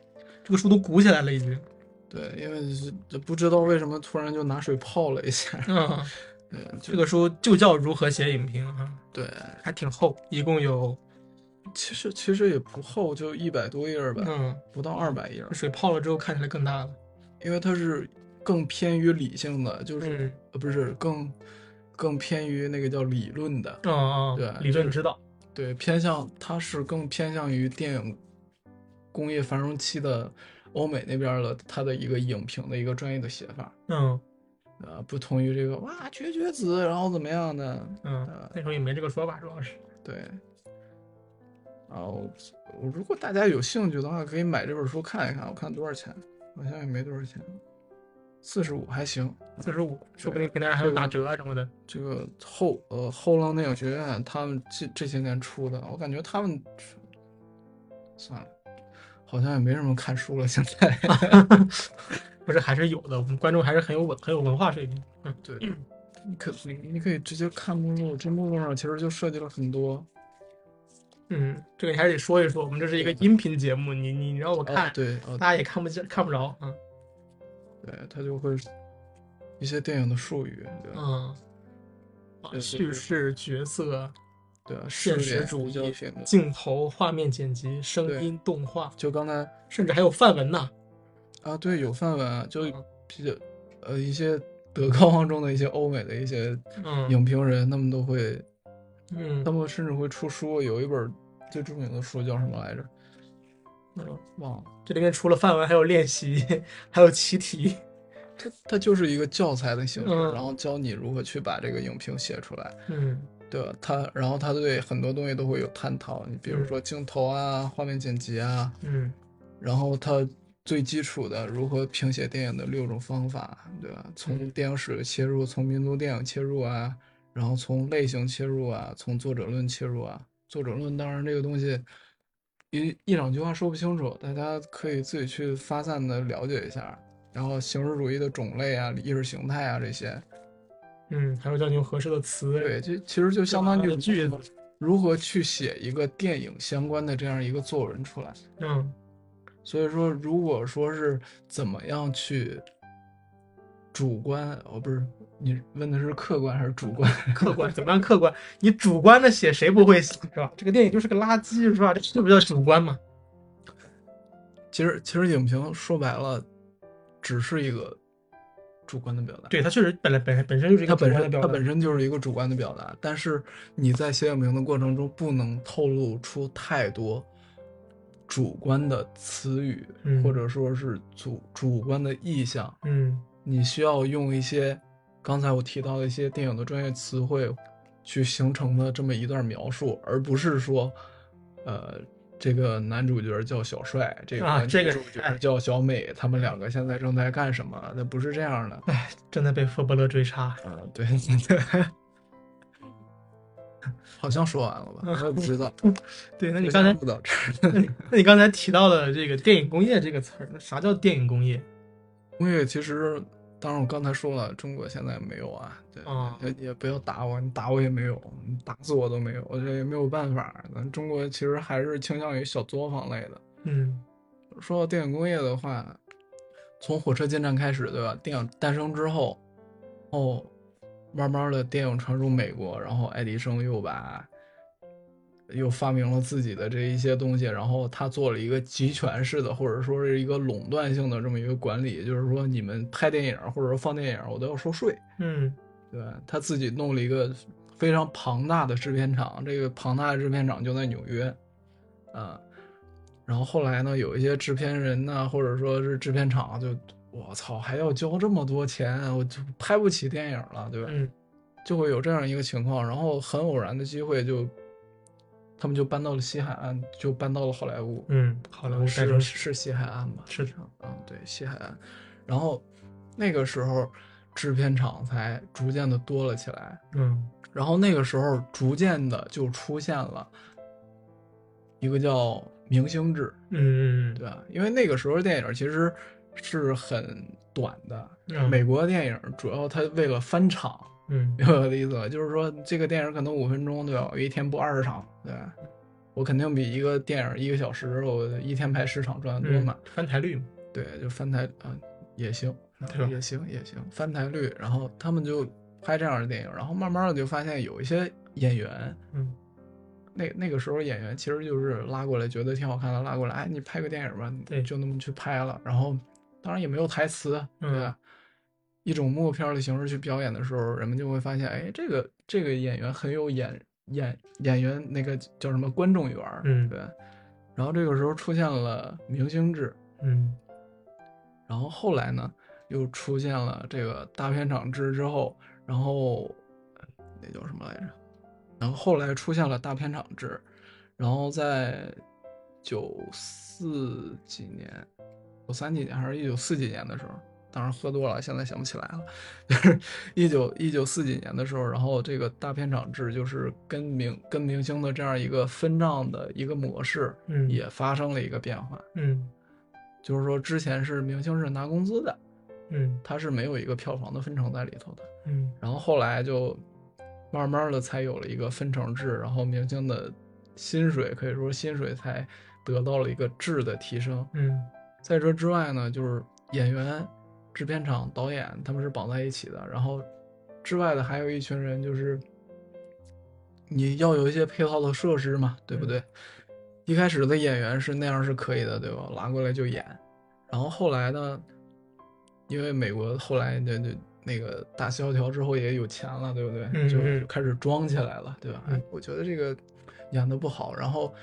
这个书都鼓起来了已经，对，因为是这不知道为什么突然就拿水泡了一下。嗯，对，这个书就叫如何写影评啊，对，还挺厚，一共有其实其实也不厚，就一百多页儿吧，嗯，不到二百页儿。水泡了之后看起来更大了，因为它是更偏于理性的，就是、嗯呃不是更更偏于那个叫理论的，嗯嗯，对理论就是指导，对，偏向它是更偏向于电影工业繁荣期的欧美那边的它的一个影评的一个专业的写法，嗯呃，不同于这个哇绝绝子，然后怎么样的，嗯呃，那时候也没这个说法，主要是，对。然后，如果大家有兴趣的话，可以买这本书看一看。我看多少钱？好像也没多少钱，四十五还行。四十五，说不定平台上还有打折啊什么的，这个后呃后浪电影学院他们这这些年出的，我感觉他们算了，好像也没什么看书了。现在 不是还是有的，我们观众还是很有文很有文化水平，嗯对，你可你你可以直接看目录，这目录上其实就设计了很多。嗯，这个你还得说一说，我们这是一个音频节目，你你让我看哦，，对，哦，大家也看不见看不着，嗯对，他就会一些电影的术语，对？嗯，叙事角色。对啊，现实主义。镜头、画面剪辑、声音、动画，就刚才甚至还有范文呢。啊，对，有范文啊，就嗯比较呃一些德高望重的一些欧美的一些嗯影评人，他们都会嗯他们甚至会出书，有一本最著名的书叫什么来着？嗯，忘了。这里面除了范文，还有练习，还有习题。它它就是一个教材的形式，嗯然后教你如何去把这个影评写出来，嗯对吧？它然后它对很多东西都会有探讨，你比如嗯说镜头啊、画面剪辑啊，嗯然后它最基础的如何评写电影的六种方法，对吧？从电影史切入，从民族电影切入啊，然后从类型切入啊，从作者论切入啊。作者论当然这个东西一一两句话说不清楚，大家可以自己去发散的了解一下。然后形式主义的种类啊，意识形态啊这些，嗯，还有叫你用合适的词，对，就其实就相当于句子，如何去写一个电影相关的这样一个作文出来。嗯，所以说，如果说是怎么样去主观，哦，不是，你问的是客观还是主观？客观，怎么样客观？你主观的写，谁不会写，是吧？这个电影就是个垃圾，是吧？这不叫主观吗？其实，其实影评说白了。只是一个主观的表达，对它确实本来本本身就是一个它本身它本身就是一个主观的表达，但是你在写影评的过程中不能透露出太多主观的词语，或者说是主主观的意向，嗯，你需要用一些刚才我提到的一些电影的专业词汇去形成的这么一段描述，而不是说，呃。这个男主角叫小帅，这个女主角叫小美，他们两个现在正在干什么？那不是这样的，哎，正在被佛伯勒追杀。嗯，对，好像说完了吧？我也不知道。对，那你刚才不到这那你刚才提到的这个电影工业这个词儿，那啥叫电影工业？工业其实。当然，我刚才说了，中国现在没有啊，对，也不要打我，你打我也没有，你打死我都没有，我这也没有办法。咱中国其实还是倾向于小作坊类的。嗯，说到电影工业的话，从火车进站开始，对吧？电影诞生之后，哦，慢慢的电影传入美国，然后爱迪生又把。又发明了自己的这一些东西，然后他做了一个集权式的，或者说是一个垄断性的这么一个管理，就是说你们拍电影或者说放电影，我都要收税。嗯，对他自己弄了一个非常庞大的制片厂，这个庞大的制片厂就在纽约，啊，然后后来呢，有一些制片人呢，或者说是制片厂，就我操，还要交这么多钱，我就拍不起电影了，对吧？嗯，就会有这样一个情况，然后很偶然的机会就。他们就搬到了西海岸，就搬到了好莱坞。嗯，好莱坞是是西海岸吧？是的，嗯，对，西海岸。然后那个时候制片厂才逐渐的多了起来。嗯，然后那个时候逐渐的就出现了一个叫明星制。嗯嗯，对吧？因为那个时候电影其实是很短的。嗯，美国电影主要它为了翻场。嗯，明白我的意思吧？就是说，这个电影可能五分钟，对吧？我一天播二十场，对我肯定比一个电影一个小时，我一天拍十场赚的多嘛。翻台率嘛，对，就翻台啊，也行，也行，也行，翻台率。然后他们就拍这样的电影，然后慢慢的就发现有一些演员，嗯，那那个时候演员其实就是拉过来，觉得挺好看的，拉过来，哎，你拍个电影吧，对，就那么去拍了。然后当然也没有台词，对吧？一种默片的形式去表演的时候，人们就会发现，哎，这个这个演员很有演演演员那个叫什么观众缘儿，嗯，对。然后这个时候出现了明星制，嗯。然后后来呢，又出现了这个大片场制之后，然后那叫什么来着？然后后来出现了大片场制，然后在九四几年、九三几年还是一九四几年的时候。当时喝多了，现在想不起来了。就是一九一九四几年的时候，然后这个大片场制就是跟明跟明星的这样一个分账的一个模式，嗯，也发生了一个变化，嗯，就是说之前是明星是拿工资的，嗯，他是没有一个票房的分成在里头的，嗯，然后后来就慢慢的才有了一个分成制，然后明星的薪水可以说薪水才得到了一个质的提升，嗯，在这之外呢，就是演员。制片厂、导演他们是绑在一起的，然后之外的还有一群人，就是你要有一些配套的设施嘛，对不对？一开始的演员是那样是可以的，对吧？拉过来就演，然后后来呢，因为美国后来那那那个大萧条之后也有钱了，对不对？就开始装起来了，对吧？哎，我觉得这个演的不好，然后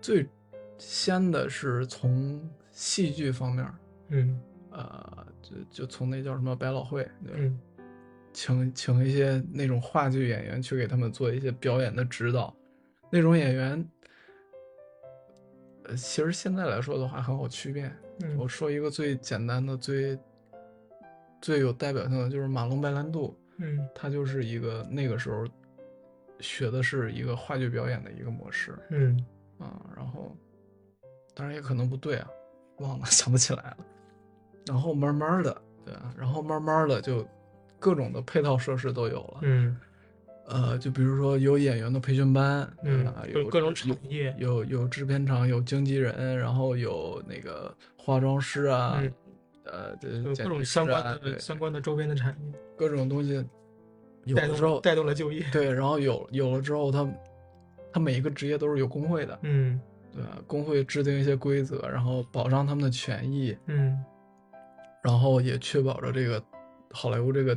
最先的是从戏剧方面，嗯。呃，就就从那叫什么百老汇，嗯，请请一些那种话剧演员去给他们做一些表演的指导，那种演员呃，其实现在来说的话很好区别。嗯我说一个最简单的、最最有代表性的，就是马龙白兰度，嗯他就是一个那个时候学的是一个话剧表演的一个模式嗯啊，然后当然也可能不对啊，忘了 想不起来了。然后慢慢的，对啊，然后慢慢的就各种的配套设施都有了，嗯呃，就比如说有演员的培训班，对嗯吧，有各各种产业，有有制片厂，有经纪人，然后有那个化妆师啊，嗯呃，各种相关的相关的周边的产业，各种东西有带了之后动，带动了就业。对，然后有有了之后，他他每一个职业都是有工会的，嗯对吧？工会制定一些规则，然后保障他们的权益，嗯然后也确保着这个好莱坞这个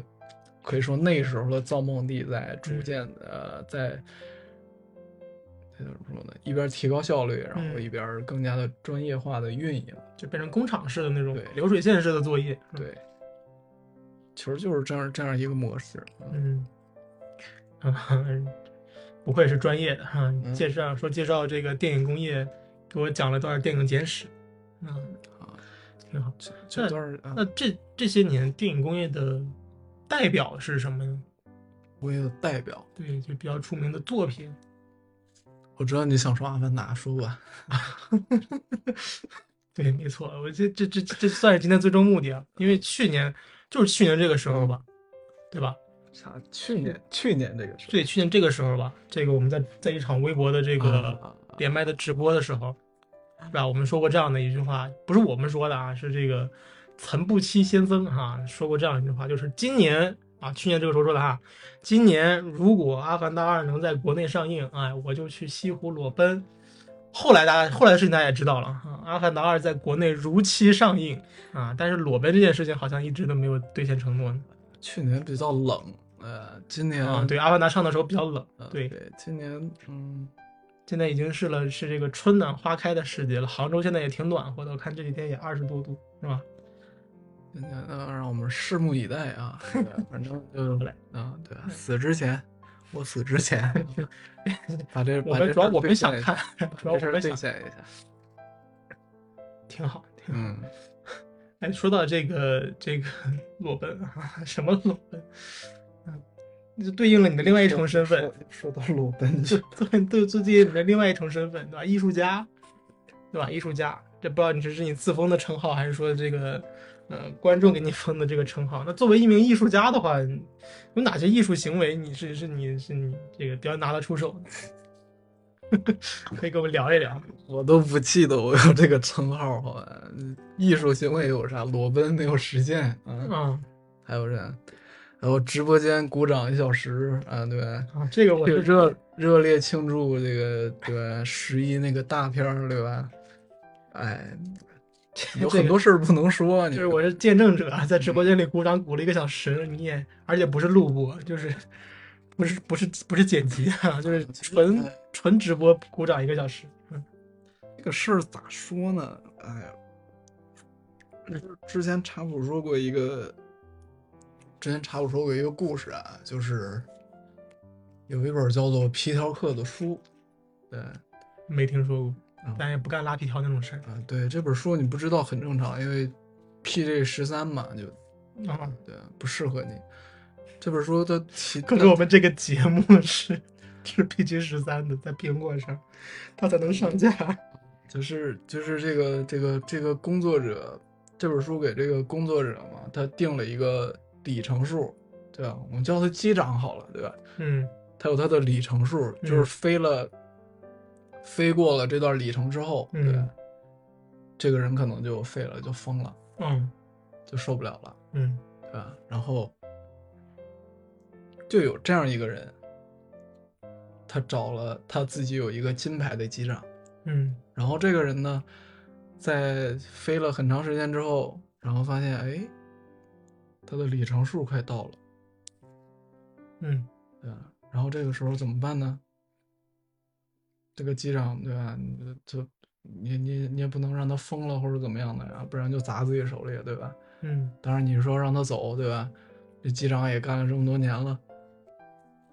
可以说那时候的造梦地在逐嗯渐的、呃在。这怎么说呢？一边提高效率，然后嗯一边更加的专业化的运营。就变成工厂式的那种对流水线式的作业。嗯，对，其实就是这样这样一个模式。嗯 不愧是专业的哈。嗯介绍说介绍这个电影工业，给我讲了段电影简史，嗯，啊，挺好。这这那这这些年电影工业的代表是什么呢？工业的代表。对，就比较出名的作品。我知道你想说《阿凡达》，说吧。对，没错，我这这这这算是今天最终目的啊，因为去年就是去年这个时候吧，对吧？啥？去年去年这个时候对，去年这个时候吧，这个我们在在一场微博的这个啊连麦的直播的时候，是吧？我们说过这样的一句话，不是我们说的啊，是这个岑不欺先生哈、说过这样一句话，就是今年啊，去年这个时候说的哈，今年如果《阿凡达二》能在国内上映，哎，我就去西湖裸奔。后来大家后来的事情大家也知道了啊，《阿凡达二》在国内如期上映啊，但是裸奔这件事情好像一直都没有兑现承诺呢。去年比较冷，呃，今年啊，对，《阿凡达》上的时候比较冷，呃对，对，今年嗯，现在已经是了是这个春暖花开的时节了。杭州现在也挺暖和的，我看这几天也二十多度，是吧？今年呃，让我们拭目以待啊。反正就来啊，对啊，死之前，我死之前，把这我把这主要我们想看，主要我把这事儿兑们想，现一下。挺好，挺好。嗯，哎，说到这个这个裸奔啊，什么裸奔？嗯，就对应了你的另外一重身份，说。说到裸奔就，对对，就对应你的另外一重身份，对吧？艺术家，对吧？艺术家，这不知道你这是你自封的称号，还是说这个呃观众给你封的这个称号？那作为一名艺术家的话，有哪些艺术行为你是是你是你这个比较拿得出手的？可以跟我们聊一聊。我都不记得我有这个称号，好吧？艺术行为有啥？裸奔没有实现啊？嗯还有啥？然后直播间鼓掌一小时啊，对吧？啊，这个我是热热烈庆祝这个对吧？十一那个大片儿对吧？哎，有很多事儿不能说，你就是我是见证者，在直播间里鼓掌鼓了一个小时，你也而且不是录播，就是不是不是不是剪辑啊，就是纯纯直播鼓掌一个小时。嗯这个事儿咋说呢？哎呀，之之前查普说过一个，之前查过说过一个故事啊，就是有一本叫做《皮条客》的书，对，啊、没听说过嗯，咱也不干拉皮条那种事儿对，这本书你不知道很正常，因为 PG 十三嘛，就啊。对不适合你。这本书它提，可是我们这个节目是是 PG 十三的，在苹果上，它才能上架。就是就是这个这个这个工作者，这本书给这个工作者嘛，他定了一个里程数，对吧？我们叫他机长好了，对吧？嗯他有他的里程数，就是嗯飞了，飞过了这段里程之后，对嗯这个人可能就废了，就疯了，嗯就受不了了，嗯对吧？然后就有这样一个人，他找了他自己有一个金牌的机长。嗯然后这个人呢，在飞了很长时间之后，然后发现，哎，他的里程数快到了，嗯对吧？然后这个时候怎么办呢？这个机长，对吧？你就你你你也不能让他疯了或者怎么样的呀，不然就砸自己手里，对吧？嗯当然你说让他走，对吧？这机长也干了这么多年了，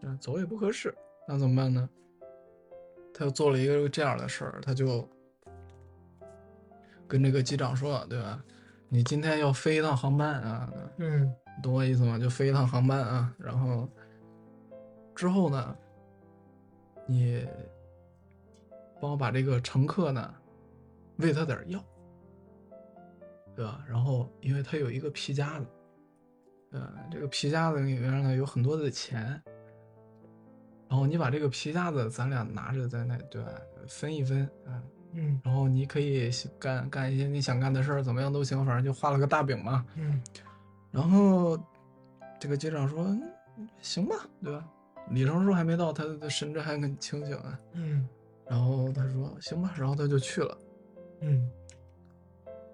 嗯，走也不合适，那怎么办呢？他又做了一个这样的事儿，他就跟这个机长说，对吧？你今天要飞一趟航班啊，嗯懂我意思吗？就飞一趟航班啊，然后之后呢，你帮我把这个乘客呢喂他点儿药，对吧？然后因为他有一个皮夹子，呃，这个皮夹子里面呢有很多的钱，然后你把这个皮夹子咱俩拿着在那，对吧？分一分，啊、嗯然后你可以干干一些你想干的事儿，怎么样都行，反正就画了个大饼嘛。嗯然后这个机长说：“嗯行吧，对吧？”里程数还没到，他的神志还很清醒啊。嗯然后他说：“行吧。”然后他就去了。嗯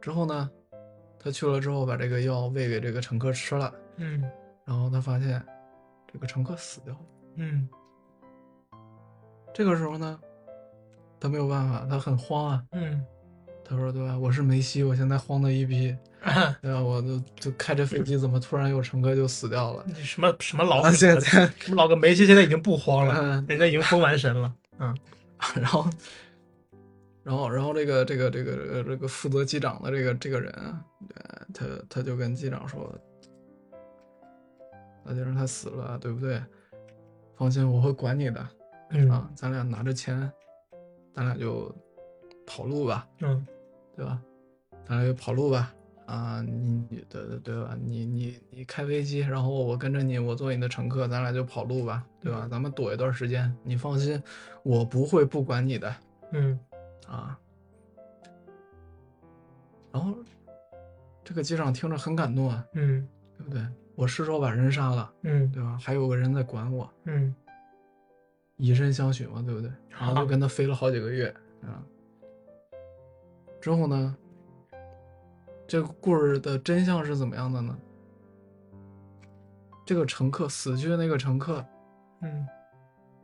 之后呢，他去了之后把这个药喂给这个乘客吃了，嗯然后他发现这个乘客死掉了。嗯这个时候呢，他没有办法，他很慌啊。嗯他说：“对吧？我是梅西，我现在慌的一逼，对吧？我就就开着飞机，怎么突然有乘客就死掉了？你什么什么老啊梗现在什么老哥梅西现在已经不慌了，嗯人家已经封完神了。嗯 然后，然后，然后这个这个这个这个这个负责机长的这个这个人啊，对，他他就跟机长说，那就让他死了，对不对？放心，我会管你的嗯啊，咱俩拿着钱，咱俩就跑路吧，嗯对吧？咱俩就跑路吧。啊，你你对对对吧？你你你开飞机，然后我跟着你，我做你的乘客，咱俩就跑路吧，对吧？咱们躲一段时间，你放心，我不会不管你的。嗯啊。然后这个机长听着很感动啊，嗯对不对？我失手把人杀了，嗯对吧？还有个人在管我，嗯以身相许嘛，对不对？然后就跟他飞了好几个月啊。之后呢，这个故事的真相是怎么样的呢？这个乘客死去的那个乘客嗯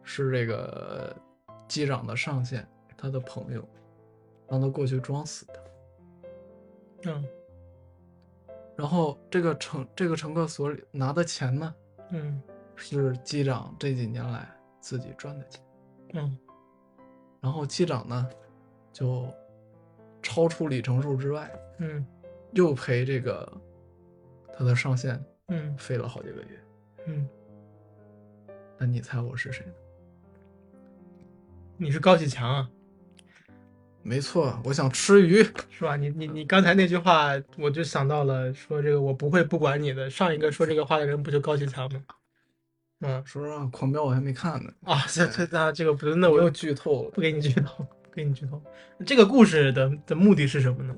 是这个机长的上线，他的朋友，让他过去装死的。嗯然后这个乘这个乘客所里拿的钱呢，嗯是机长这几年来自己赚的钱。嗯然后机长呢，就超出里程数之外，嗯又陪这个他的上线嗯飞了好几个月。嗯，那你猜我是谁呢？你是高启强啊，没错，我想吃鱼。是吧？你你你刚才那句话，我就想到了，说这个我不会不管你的。上一个说这个话的人不就高启强吗？嗯说实话，狂飙我还没看呢，啊，这这那这个不是，那我又又剧透了。不给你剧透，不给你剧透。这个故事的的目的是什么呢？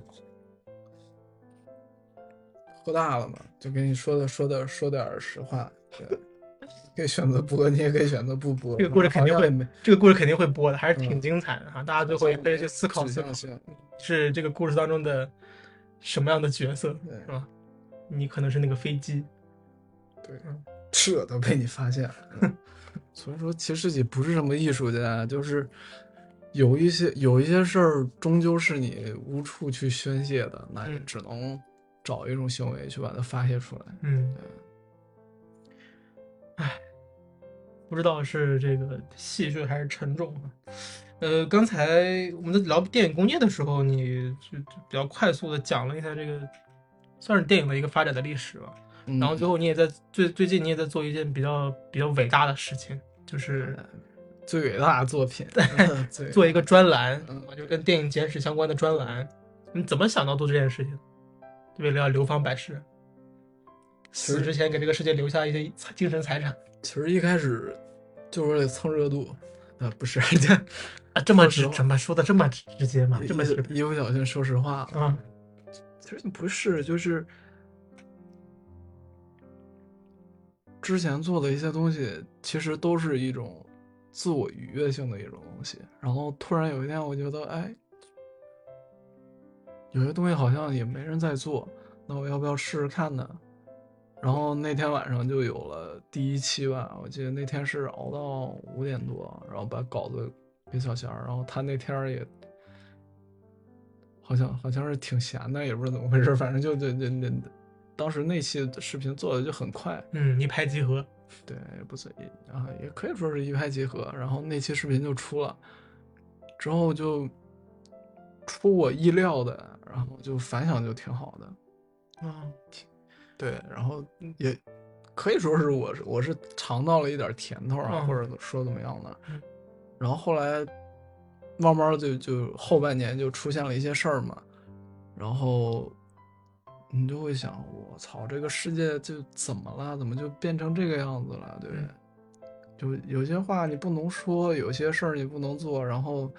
喝大了嘛，就跟你说的说的说点实话。对可以选择播，你也可以选择不播。这个故事肯定会没这个故事肯定会播的，还是挺嗯精彩的哈。大家最后也可以去思考思考指向，性。是这个故事当中的什么样的角色，对是吧？你可能是那个飞机，对嗯，这都被你发现了。嗯 所以说，其实自己不是什么艺术家，就是有一些有一些事儿，终究是你无处去宣泄的，那只能找一种行为去把它发泄出来。嗯，唉，不知道是这个戏谑还是沉重啊。呃，刚才我们在聊电影工业的时候，你就就比较快速的讲了一下这个，算是电影的一个发展的历史吧。嗯然后最后你也在最最近你也在做一件比较比较伟大的事情，就是最伟大的作品，最做一个专栏，就跟电影简史相关的专栏。你怎么想到做这件事情？为了要流芳百世，死之前给这个世界留下一些财精神财产其实一开始就是为了蹭热度，啊，不是，这 啊！这么直怎么说的这么直直接嘛？这么一一不小心说实话了。啊？其实不是，就是之前做的一些东西，其实都是一种自我愉悦性的一种东西。然后突然有一天，我觉得，哎，有些东西好像也没人在做，那我要不要试试看呢？然后那天晚上就有了第一期吧，我记得那天是熬到五点多，然后把稿子给小贤，然后他那天也好像好像是挺闲的，也不知道怎么回事，反正就就就就当时那期的视频做的就很快，嗯，一拍即合。对，不是也啊，也可以说是一拍即合。然后那期视频就出了，之后就出我意料的，然后就反响就挺好的。啊，对，然后也可以说是我是我是尝到了一点甜头啊，嗯或者说怎么样的嗯。然后后来慢慢就就后半年就出现了一些事儿嘛，然后你就会想，我操，这个世界就怎么了？怎么就变成这个样子了？对？就有些话你不能说，有些事儿你不能做，然后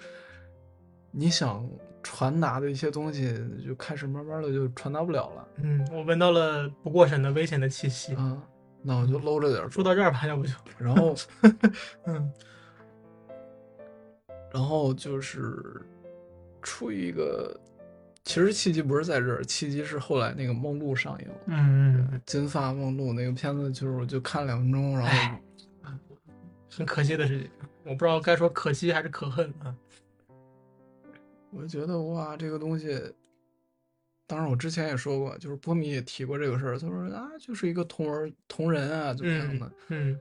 你想传达的一些东西就开始慢慢的就传达不了了。嗯，我闻到了不过审的危险的气息。啊，那我就搂着点儿说。说到这儿吧，要不就，然后，嗯然后就是出于一个，其实契机不是在这儿，契机是后来那个《梦露》上映，嗯嗯，金发梦露那个片子，就是我就看两分钟，然后哎很可惜的事情，我不知道该说可惜还是可恨啊。我就觉得哇，这个东西，当然我之前也说过，就是波米也提过这个事儿，他说啊，就是一个同人同人啊，怎么样的。嗯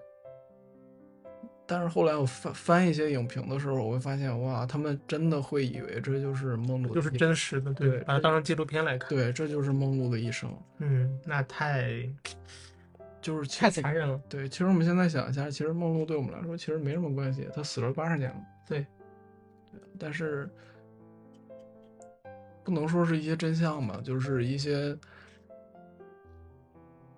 但是后来我翻翻一些影评的时候，我会发现哇，他们真的会以为这就是梦露嗯，就是真实的，对把它当成纪录片来看。对，这就是梦露的一生，嗯，那太 就是太残忍了。对，其实我们现在想一下，其实梦露对我们来说其实没什么关系，她死了八十年了，对，但是不能说是一些真相吧，就是一些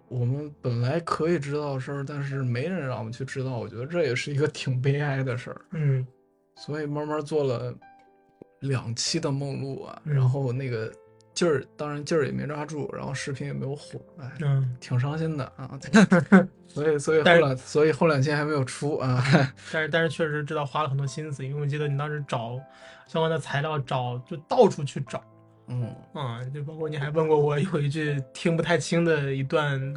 我们本来可以知道的事儿，但是没人让我们去知道，我觉得这也是一个 挺悲哀的事儿。嗯所以慢慢做了两期的梦露啊，嗯然后那个劲儿，当然劲儿也没抓住，然后视频也没有火，哎，嗯，挺伤心的啊。所以，所以后两，所以后两期还没有出啊。但是但是确实知道花了很多心思，因为我记得你当时找相关的材料找就到处去找。嗯，啊、就包括你还问过我有一句听不太清的一段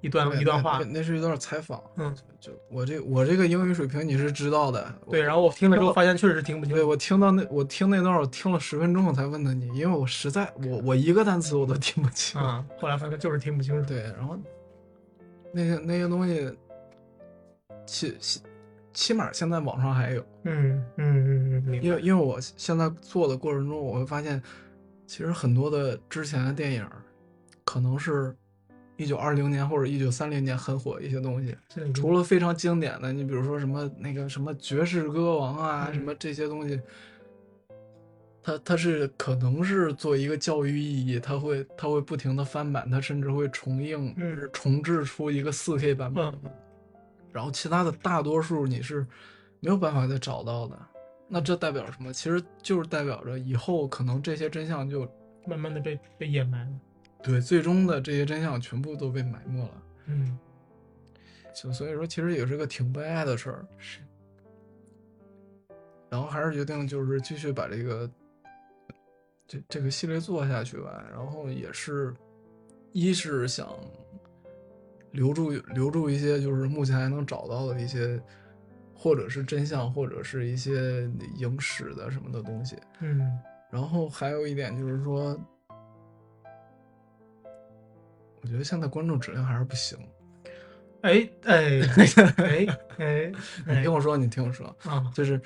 一段一段话那，是一段采访。嗯，就我这我这个英语水平你是知道的。对，然后我听了之后发现确实是听不清对，我听到那我听那段我听了十分钟我才问的你，因为我实在我我一个单词我都听不清。啊，后来发现就是听不清楚。对，然后那些那些东西，起起起码现在网上还有，嗯嗯嗯嗯。因为因为我现在做的过程中，我会发现，其实很多的之前的电影，可能是一九二零年或者一九三零年很火的一些东西，除了非常经典的，你比如说什么那个什么爵士歌王啊，嗯。什么这些东西，它它是可能是做一个教育意义，它会它会不停的翻版，它甚至会重映，嗯。重制出一个四 K 版本，嗯然后其他的大多数你是没有办法再找到的。那这代表什么？其实就是代表着以后可能这些真相就慢慢的被被掩埋了。对最终的这些真相全部都被埋没了。嗯，就所以说，其实也是个挺悲哀的事儿。是。然后还是决定就是继续把这个这这个系列做下去吧。然后也是，一是想留住留住一些就是目前还能找到的一些，或者是真相，或者是一些影史的什么的东西。嗯然后还有一点就是说，我觉得现在观众质量还是不行。哎哎 哎哎哎你听我说，你听我说，啊就是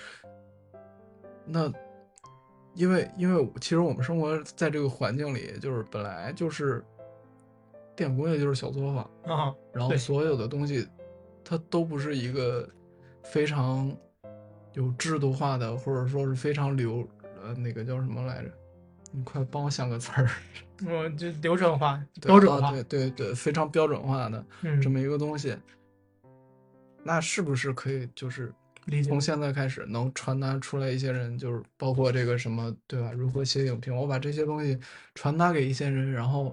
那，因为因为其实我们生活在这个环境里，就是本来就是电影工业就是小作坊，啊，然后所有的东西它都不是一个非常有制度化的，或者说是非常流呃那个叫什么来着？你快帮我想个词儿，我就流程化、对标准化。啊对对对，非常标准化的嗯，这么一个东西，那是不是可以就是从。现在开始能传达出来一些人，就是包括这个什么，对吧？如何写影评，我把这些东西传达给一些人，然后，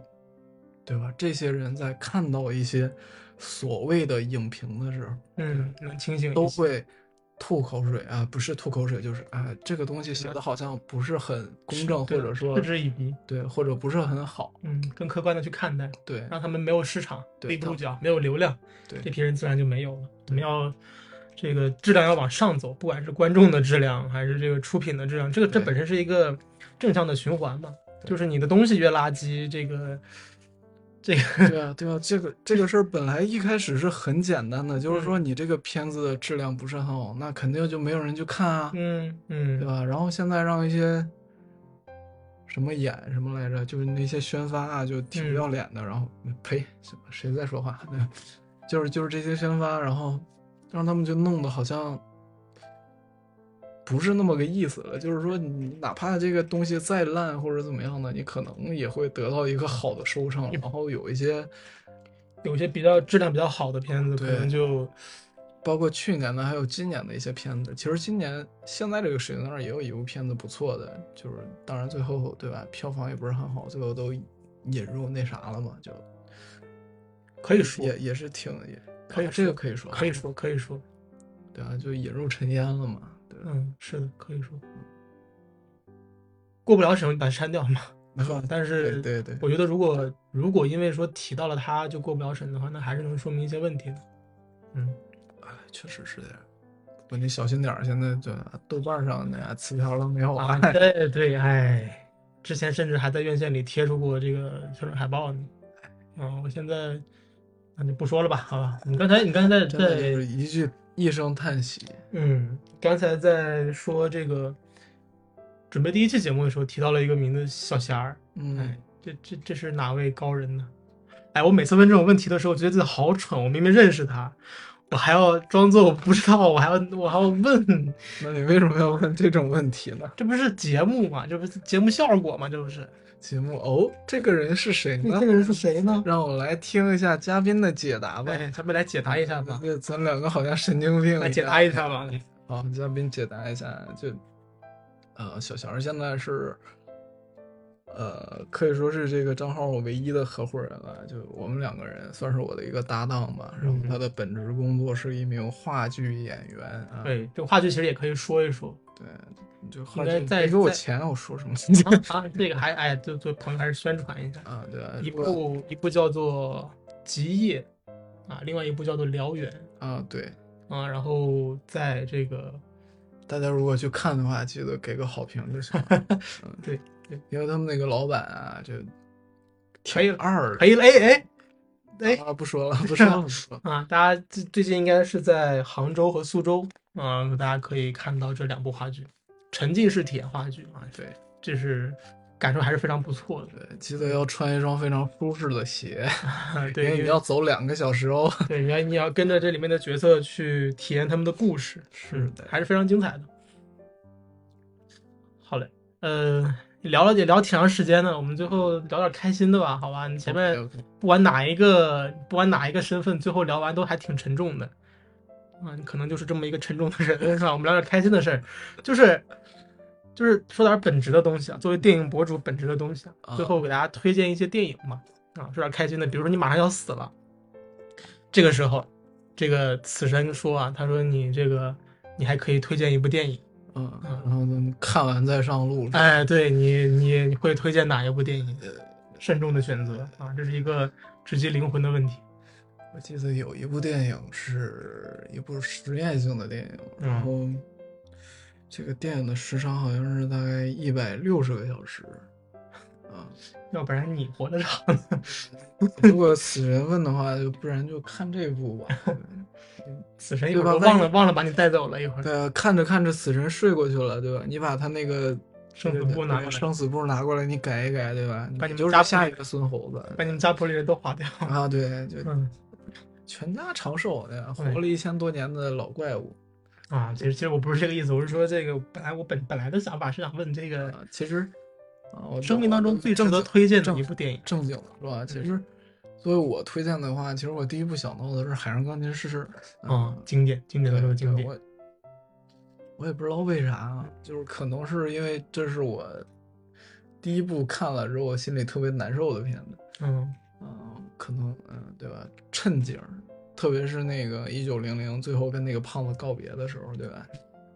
对吧？这些人在看到一些所谓的影评的时候，嗯，能清醒都会吐口水啊，不是吐口水，就是啊，这个东西写的好像不是很公正，或者说嗤之以鼻。对，或者不是很好，嗯，更客观的去看待，对让他们没有市场，对立不住脚，没有流量，对这批人自然就没有了。我们要这个质量要往上走，不管是观众的质量还是这个出品的质量，这个这本身是一个正向的循环嘛。就是你的东西越垃圾，这个这个 对啊，对啊，这个这个事儿本来一开始是很简单的，就是说你这个片子的质量不是很好，那肯定就没有人去看啊，嗯嗯对吧？然后现在让一些什么演什么来着，就是那些宣发啊，就挺不要脸的。然后呸，谁在说话？对，就是就是这些宣发，然后让他们就弄得好像不是那么个意思了。就是说，你哪怕这个东西再烂或者怎么样的，你可能也会得到一个好的收场。然后有一些有些比较质量比较好的片子，可对能就包括去年的，还有今年的一些片子。其实今年现在这个时间段也有一部片子不错的，就是当然最后对吧，票房也不是很好，最后都引入那啥了嘛，就可以说也也是挺也可以啊这个可以说可以说可以说，对啊，就引入尘烟了嘛？嗯，是的，可以说过不了审把它删掉嘛，没是吧？但是对对对，我觉得如果如果因为说提到了他就过不了审的话，那还是能说明一些问题的。嗯，哎，确实是这样。不，你小心点儿，现在就豆瓣上那俩词条都没有。对对，哎，之前甚至还在院线里贴出过这个宣传海报呢。嗯，我现在那就不说了吧，好吧？你刚才你刚才在就在是一句一声叹息。嗯，刚才在说这个准备第一期节目的时候提到了一个名字小霞儿，嗯哎，，这这这是哪位高人呢？哎，我每次问这种问题的时候，我觉得自己好蠢，我明明认识他，我还要装作我不知道，我还要我还要问，那你为什么要问这种问题呢？这不是节目吗？这不是节目效果吗？这不是？节目哦，这个人是谁呢？这个人是谁呢？让我来听一下嘉宾的解答吧。哎，咱们来解答一下吧，这咱两个好像神经病。来解答一下吧。好，嘉宾解答一下，就呃，小翔现在是呃，可以说是这个账号我唯一的合伙人了。就我们两个人算是我的一个搭档吧。然后嗯他的本职工作是一名话剧演员啊。对，这个话剧其实也可以说一说对，就话剧应该在别给我钱，我说什么？啊，这个还哎，就做朋友还是宣传一下。啊，对啊，一部一部叫做《极夜》啊，另外一部叫做《燎原》啊，对，啊，然后在这个大家如果去看的话，记得给个好评就行了。嗯对对，因为他们那个老板啊，就可以了二可以了，哎哎哎啊，不说了，不说了，不说了。啊，大家最最近应该是在杭州和苏州啊，大家可以看到这两部话剧，沉浸式体验话剧啊，对这是感受还是非常不错的。对，记得要穿一双非常舒适的鞋，因 对，因为为你要走两个小时哦。对，你要你要跟着这里面的角色去体验他们的故事，是的还是非常精彩的。好嘞，呃，聊了也聊挺长时间的，我们最后聊点开心的吧，好吧？你前面不管哪一个不管哪一个身份，最后聊完都还挺沉重的。嗯，你可能就是这么一个沉重的人，是吧？我们聊点开心的事儿，就是就是说点本职的东西啊。作为电影博主，本职的东西啊，啊最后给大家推荐一些电影嘛。啊，说点开心的，比如说你马上要死了，这个时候，这个死神说啊，他说你这个你还可以推荐一部电影。嗯，然后咱们看完再上路。哎，对你你你会推荐哪一部电影？慎重的选择啊，这是一个直击灵魂的问题。我记得有一部电影是一部实验性的电影，嗯然后这个电影的时长好像是大概一百六十个小时。啊，要不然你活得长。如果死神问的话，就不然就看这部吧。死神一会儿对吧万一都忘了忘了把你带走了，一会儿对啊，看着看着死神睡过去了，对吧？你把他那个生死簿拿过来，生死簿拿过来，你改一改，对吧？把你们就是家下一个孙猴子把你们家仆里人都划掉。啊！对，就嗯全家长寿，对吧？活对了一千多年的老怪物啊，其实其实我不是这个意思，我是说这个本来我本本来的想法是想问这个啊！其实啊，我生命当中最值得推荐的一部电影。正经的是吧？其实作为我推荐的话，其实我第一部想到的是《海上钢琴师》啊，经典经典对的说经典。我我也不知道为啥啊，就是可能是因为这是我第一部看了之后我心里特别难受的片子，嗯嗯、可能嗯、对吧？趁景儿，特别是那个一九零零最后跟那个胖子告别的时候，对吧？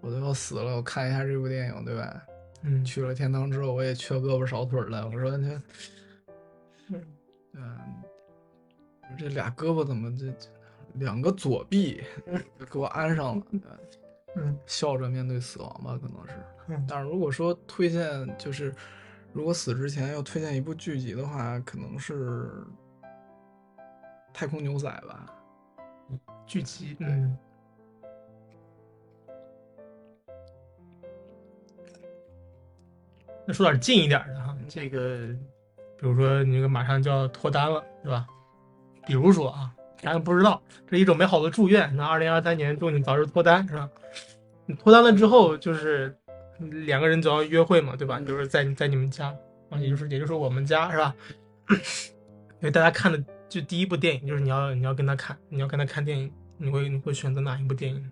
我都要死了，我看一下这部电影，对吧？嗯，去了天堂之后，我也缺胳膊少腿了，我说这，嗯嗯，这俩胳膊怎么这这两个左臂 给我安上了，对吧？嗯笑着面对死亡吧，可能是。嗯但是如果说推荐，就是如果死之前要推荐一部剧集的话，可能是《太空牛仔》吧。剧集，嗯。那说点近一点的哈，这个，比如说你这个马上就要脱单了，对吧？比如说啊，咱也不知道，这是一种美好的祝愿。那二零二三年祝你早日脱单，是吧？你脱单了之后，就是两个人总要约会嘛，对吧？就是在在你们家啊，也就是也就是我们家，是吧？因为大家看的就第一部电影就是你要你要跟他看，你要跟他看电影，你会你会选择哪一部电影？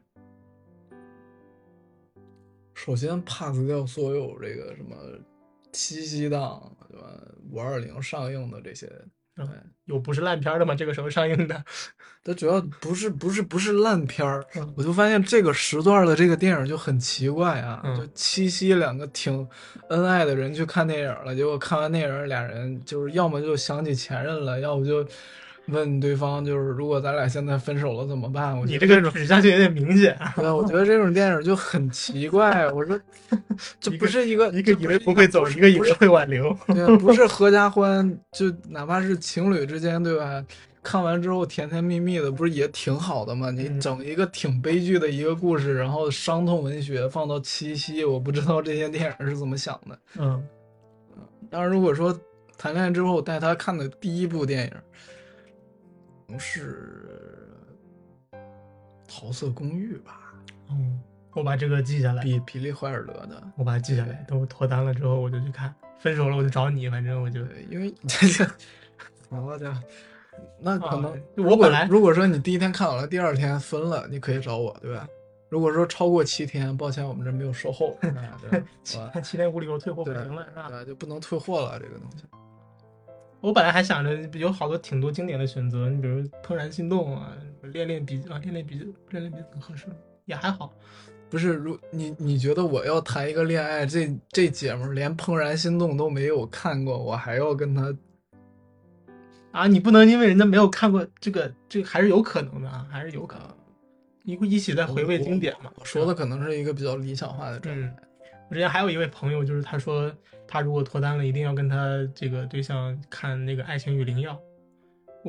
首先 pass 掉所有这个什么七夕档，对吧？五二零上映的这些，嗯。有不是烂片的吗？这个时候上映的，它主要不是不是不是烂片儿嗯，我就发现这个时段的这个电影就很奇怪啊，嗯。就七夕两个挺恩爱的人去看电影了，结果看完电影俩人就是要么就想起前任了，要不就问对方就是如果咱俩现在分手了怎么办？我你这个指向性有点明显啊。对啊，我觉得这种电影就很奇怪。我说，这不是一个一个以为不会走，一个以为会挽留。对啊，不是合家欢，就哪怕是情侣之间，对吧？看完之后甜甜蜜蜜的，不是也挺好的吗？你嗯整一个挺悲剧的一个故事，然后伤痛文学放到七夕，我不知道这些电影是怎么想的。嗯，当然，如果说谈恋爱之后带他看的第一部电影，是《桃色公寓》吧，嗯，我把这个记下来，比比利怀尔德的。我把它记下来。等我脱单了之后，我就去看。分手了我就找你，反正我就。因为这 个，我的，那可能、啊我本来如果说你第一天看好了，第二天分了，你可以找我，对吧？如果说超过七天，抱歉，我们这没有售后，啊对吧七七天无理由退货不行了，是吧？对吧？就不能退货了，这个东西。我本来还想着有好多挺多经典的选择，你比如《怦然心动》啊，《恋恋笔》啊，《恋恋笔》《恋恋笔》很合适，也还好。不是，如你你觉得我要谈一个恋爱，这这姐们儿连《怦然心动》都没有看过，我还要跟她啊，你不能因为人家没有看过这个，这个还是有可能的啊，还是有可能。一一起在回味经典嘛。我说的可能是一个比较理想化的状嗯态。我之前还有一位朋友，就是他说他如果脱单了，一定要跟他这个对象看那个《爱情与灵药》，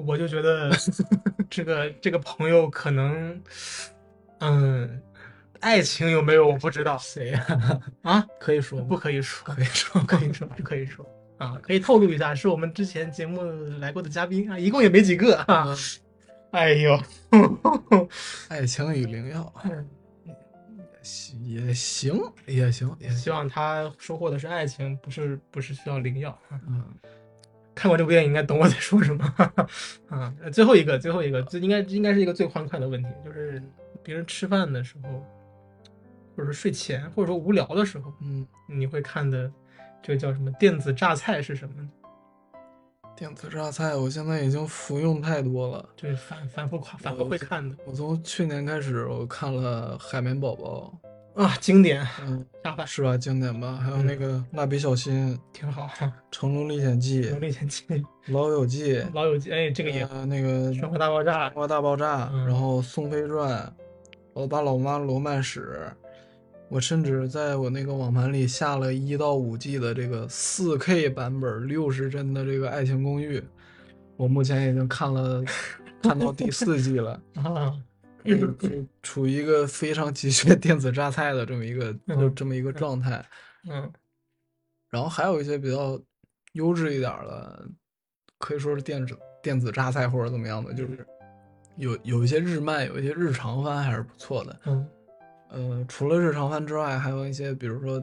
我就觉得 这个这个朋友可能，嗯，爱情有没有我不知道。谁呀、啊，可以说不可以说，可以说，可以说，不可以说 啊，可以透露一下，是我们之前节目来过的嘉宾啊，一共也没几个啊。嗯。哎呦，爱情与灵药。嗯也行，也行，也希。望他收获的是爱情，不是不是需要灵药。啊嗯，看过这部电影应该懂我在说什么。啊，最后一个，最后一个，这应该应该是一个最欢快的问题，就是别人吃饭的时候，或者说睡前，或者说无聊的时候，嗯，你会看的这个叫什么电子榨菜是什么呢？电子榨菜我现在已经服用太多了。就是反反复看反复会看的我从去年开始，我看了《海绵宝宝啊，经典》，嗯，是吧？经典吧？还有那个《蜡笔小新》《挺好。成龙历险记》成龙历险记、《老友记 》老友记，哎，这个也呃那个《生活大爆炸生》活大爆炸》嗯然后《宋飞传》《老爸老妈罗曼史》，我甚至在我那个网盘里下了一到五季的这个四 K 版本六十帧的这个《爱情公寓》，我目前已经看了看到第四季了，啊，处于一个非常急需电子榨菜的这么一个就嗯这么一个状态。嗯然后还有一些比较优质一点的，可以说是电子电子榨菜或者怎么样的，就是有有一些日漫，有一些日常番还是不错的。嗯呃，除了日常番之外，还有一些比如说，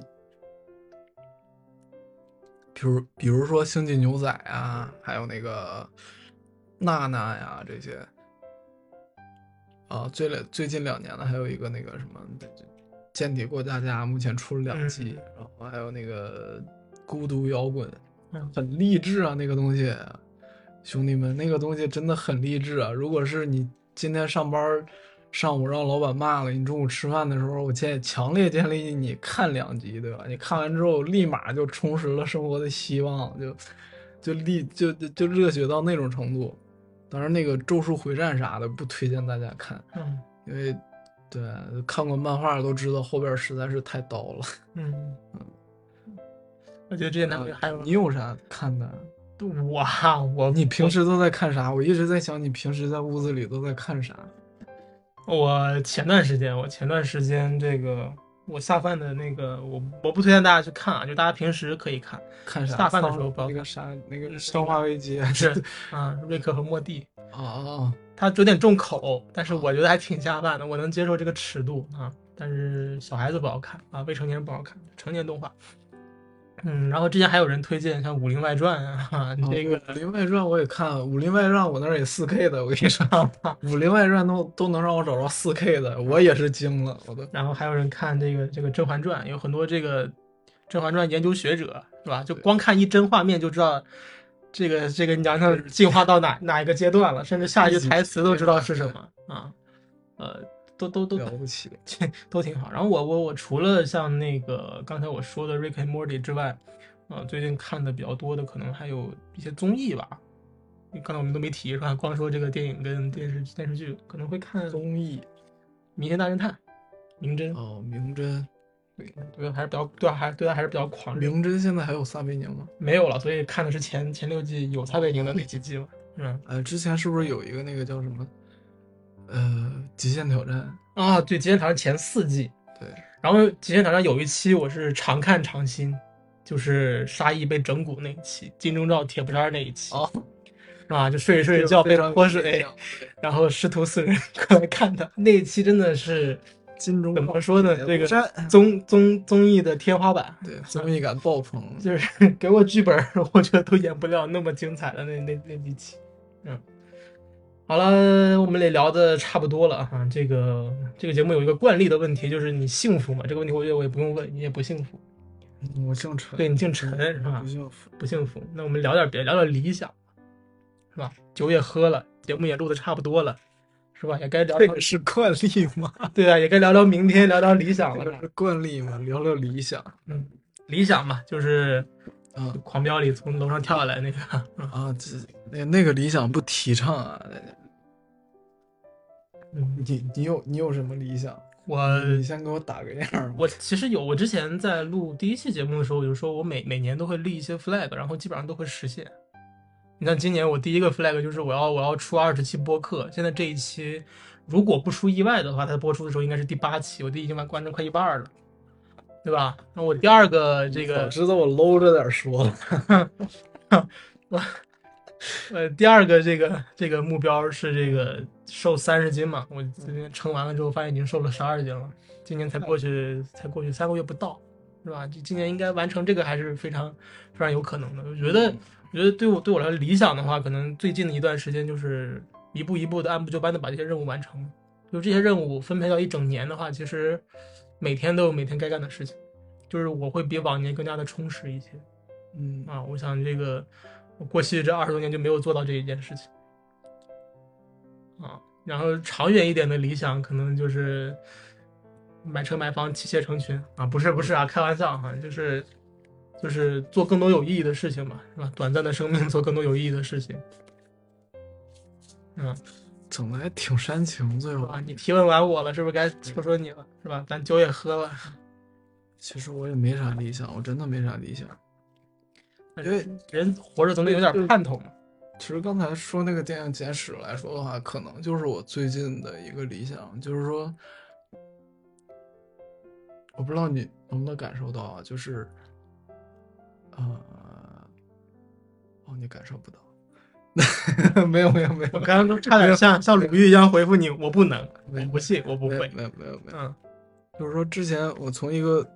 比如比如说《星际牛仔》啊，还有那个娜娜呀这些。啊，最两最近两年的还有一个那个什么《间谍过家家》，目前出了两季，然后还有那个《孤独摇滚》，嗯很励志啊，那个东西，兄弟们，那个东西真的很励志啊！如果是你今天上班上午让老板骂了，你中午吃饭的时候，我建强烈建议你看两集，对吧？你看完之后，立马就充实了生活的希望，就就立就就就热血到那种程度。当然，那个《咒术回战》啥的不推荐大家看，嗯因为对看过漫画都知道后边实在是太刀了。嗯，我觉得这些男朋友还有你有啥看的？我啊我你平时都在看啥？我一直在想，你平时在屋子里都在看啥？我前段时间，我前段时间这个我下饭的那个，我我不推荐大家去看啊，就大家平时可以看。看啥？下饭的时候不要那个啥，那个生化危机是 啊，瑞克和莫蒂。啊啊！它有点重口，但是我觉得还挺下饭的，我能接受这个尺度啊。但是小孩子不好看啊，未成年人不好看，成年动画。嗯，然后之前还有人推荐像《武林外传》啊，这个《武林外传》我也看，《武林外传》我那儿也四 K 的，我跟你说，《武林外传》都都能让我找着四 K 的，我也是惊了，我都。然后还有人看这个这个《甄嬛传》，有很多这个《甄嬛传》研究学者是吧？就光看一帧画面就知道这个这个娘娘进化到哪哪一个阶段了，甚至下一句台词都知道是什么啊，呃。都都都了不起，都挺好。然后我我我除了像那个刚才我说的《Rick and Morty》之外，啊，最近看的比较多的可能还有一些综艺吧。刚才我们都没提是吧？光说这个电影跟电视电视剧，可能会看综艺《明星大侦探》。明侦哦，明侦，对对，还是比较对还对他还是比较狂热。明侦现在还有撒贝宁吗？没有了，所以看的是前前六季有撒贝宁的那几季嘛。嗯，呃，之前是不是有一个那个叫什么？呃，极限挑战。啊，对，极限挑战前四季，对，然后极限挑战有一期我是常看常新，就是沙溢被整蛊那一期，金钟罩铁布衫那一期，哦，啊？就睡着睡着觉被泼水，然后师徒四人过来看他那一期，真的是金钟怎么说呢？这个综综综艺的天花板，对，综艺感爆棚，就是给我剧本，我觉得都演不了那么精彩的那那那几期，嗯。好了，我们也聊的差不多了哈。这个这个节目有一个惯例的问题，就是你幸福吗？这个问题我觉得我也不用问，你也不幸福。我姓陈，对你姓陈是吧？不幸福，不幸福。那我们聊点别，聊点理想，是吧？酒也喝了，节目也录的差不多了，是吧？也该聊。这个是惯例吗？对啊，也该聊聊明天，聊聊理想了。这是惯例吗？聊聊理想。嗯，理想嘛，就是啊，狂飙里从楼上跳下来那个 啊，这那那个理想不提倡啊。你你有你有什么理想？我你先给我打个样。我其实有，我之前在录第一期节目的时候，我就说我每每年都会立一些 flag，然后基本上都会实现。你像今年我第一个 flag 就是我要我要出二十期播客，现在这一期如果不出意外的话，它播出的时候应该是第八期，我都已经完完成快一半了，对吧？那我第二个这个，我知道我搂着点说了，我。呃，第二个这个这个目标是这个瘦三十斤嘛？我今天称完了之后，发现已经瘦了十二斤了。今年才过去，才过去三个月不到，是吧？就今年应该完成这个还是非常非常有可能的。我觉得，我觉得对我对我来说理想的话，可能最近的一段时间就是一步一步的按部就班的把这些任务完成。就这些任务分配到一整年的话，其实每天都有每天该干的事情，就是我会比往年更加的充实一些。嗯啊，我想这个我。过去这二十多年就没有做到这一件事情，啊，然后长远一点的理想可能就是买车买房妻妾成群啊，不是不是啊，开玩笑哈，就是就是做更多有意义的事情嘛，是吧？短暂的生命做更多有意义的事情，嗯，整的还挺煽情，最后啊，你提问完我了，是不是该说说你了，是吧？咱酒也喝了，其实我也没啥理想，我真的没啥理想。因为人活着总得有点盼头嘛。其实刚才说那个电影《简史》来说的话，可能就是我最近的一个理想，就是说，我不知道你能不能感受到啊，就是，呃，哦，你感受不到，没有没有没有，我刚刚都差点像像鲁豫一样回复你，我不能，我不信，我不会，没有没有没有，嗯，就是说之前我从一个。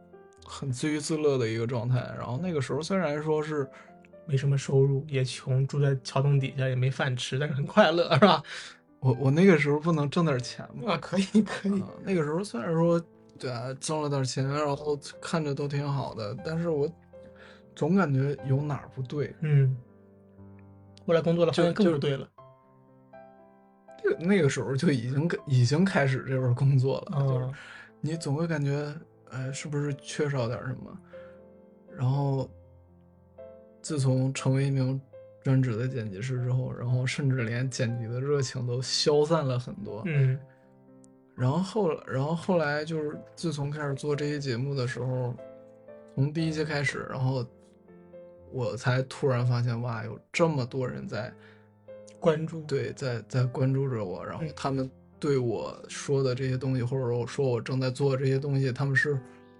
很自娱自乐的一个状态，然后那个时候虽然说是没什么收入，也穷，住在桥洞底下也没饭吃，但是很快乐，是吧？我我那个时候不能挣点钱吗？啊，可以可以。那个时候虽然说对啊，挣了点钱，然后看着都挺好的，但是我总感觉有哪儿不对。嗯。后来工作了，发现更不对了。那个那个时候就已经已经开始这份工作了，就是你总会感觉。哎，是不是缺少点什么？然后，自从成为一名专职的剪辑师之后，然后甚至连剪辑的热情都消散了很多。嗯。然后后，然后后来就是自从开始做这些节目的时候，从第一期开始，然后我才突然发现，哇，有这么多人在关注，对，在在关注着我，然后他们。对我说的这些东西，或者说我说我正在做这些东西，他们是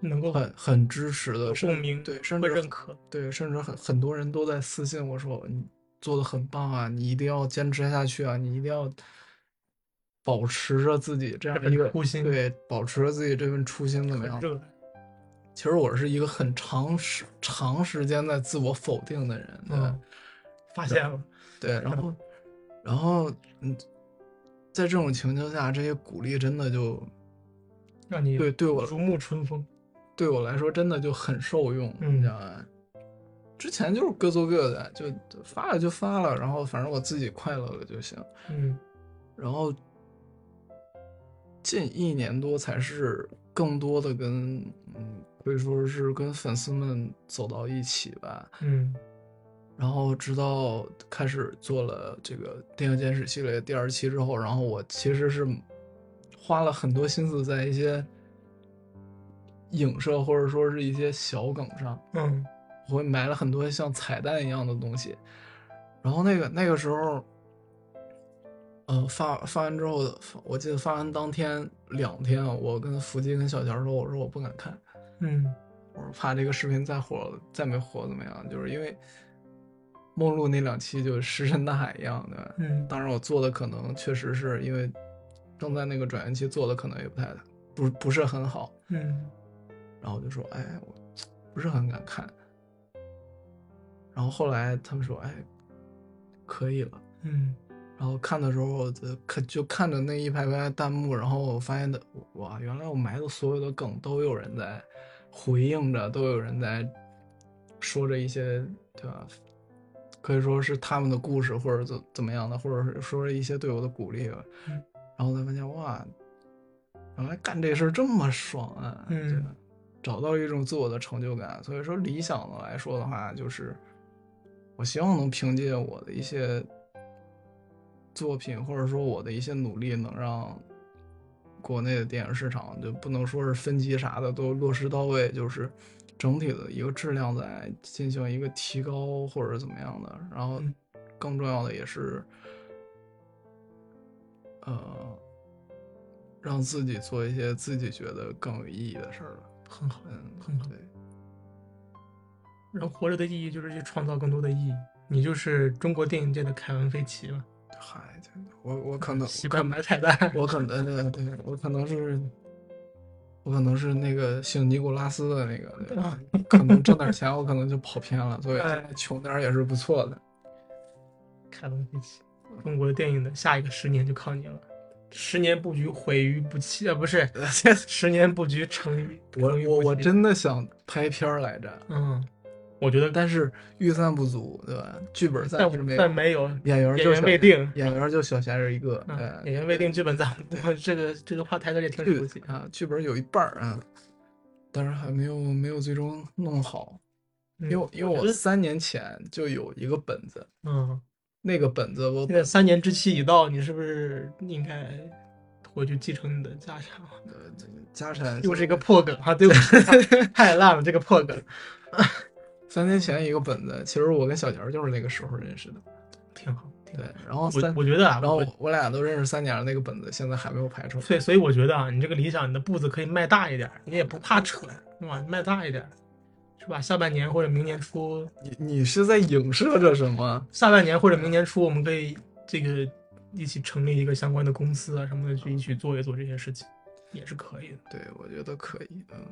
能够很很支持的，共鸣，对，甚至认可，对，甚至很很多人都在私信我说你做的很棒啊，你一定要坚持下去啊，你一定要保持着自己这样一个初心对，保持着自己这份初心怎么样？其实我是一个很长时长时间在自我否定的人，对嗯，发现了，对，然后，然后，嗯，在这种情境下，这些鼓励真的就让你对对我如沐春风。对我来说真的就很受用，嗯你知道吗？之前就是各做各的，就就发了就发了，然后反正我自己快乐了就行。嗯然后近一年多才是更多的跟嗯，可以说是跟粉丝们走到一起吧。嗯然后直到开始做了这个电影简史系列第二期之后，然后我其实是花了很多心思在一些影射或者说是一些小梗上，嗯我会埋了很多像彩蛋一样的东西。然后那个那个时候，呃，发发完之后，我记得发完当天两天啊，我跟福基跟小乔说，我说我不敢看，嗯我说怕这个视频再火再没火怎么样，就是因为梦露那两期就石沉大海一样的。嗯当然我做的可能确实是因为正在那个转型期做的可能也不太不不是很好，嗯然后我就说哎我不是很敢看，然后后来他们说哎可以了。嗯然后看的时候，就看就看着那一排排弹幕，然后我发现的哇，原来我埋的所有的梗都有人在回应着，都有人在说着一些，对吧？可以说是他们的故事，或者怎怎么样的，或者是说着一些对我的鼓励吧。嗯然后才发现哇，原来干这事这么爽啊！嗯对吧找到一种自我的成就感。所以说，理想的来说的话，就是我希望能凭借我的一些作品，或者说我的一些努力，能让国内的电影市场就不能说是分级啥的都落实到位，就是整体的一个质量在进行一个提高或者怎么样的。然后嗯更重要的也是，呃，让自己做一些自己觉得更有意义的事儿了。很好。嗯，很好对，人活着的意义就是去创造更多的意义。你就是中国电影界的凯文·费奇了，嗨，这我我可能习惯买彩蛋。我可能 对对，我可能是，我可能是那个姓尼古拉斯的那个，可能挣点钱，我可能就跑偏了，所以哎穷点也是不错的。凯文·费奇，中国电影的下一个十年就靠你了。十年布局毁于不弃，啊，不是，十年布局成于我我我真的想拍片儿来着，嗯，我觉得但是预算不足，对吧？剧本暂时没有，但但没有演员演员未定演员 就小闲人一个，嗯，呃演员未定，剧本咱我这个这个话台哥也挺熟悉剧。啊，剧本有一半儿啊，但是还没有没有最终弄好，因因为因为我三年前就有一个本子，嗯，那个本子我现在三年之期已到，你是不是应该回去继承你的家产？呃这个家产又是一个破梗哈，对不起，太烂了这个破梗，三年前一个本子，其实我跟小乔就是那个时候认识的，挺好。挺对，然后我，我觉得啊，然后我我俩都认识三年了，那个本子现在还没有排出来。所以所以我觉得啊，你这个理想，你的步子可以迈大一点，你也不怕扯，对吧？迈大一点，是吧？下半年或者明年初，你你是在影射着什么？下半年或者明年初，我们可以这个一起成立一个相关的公司啊什么的，去一起做一做这些事情，也是可以的。对，我觉得可以，嗯，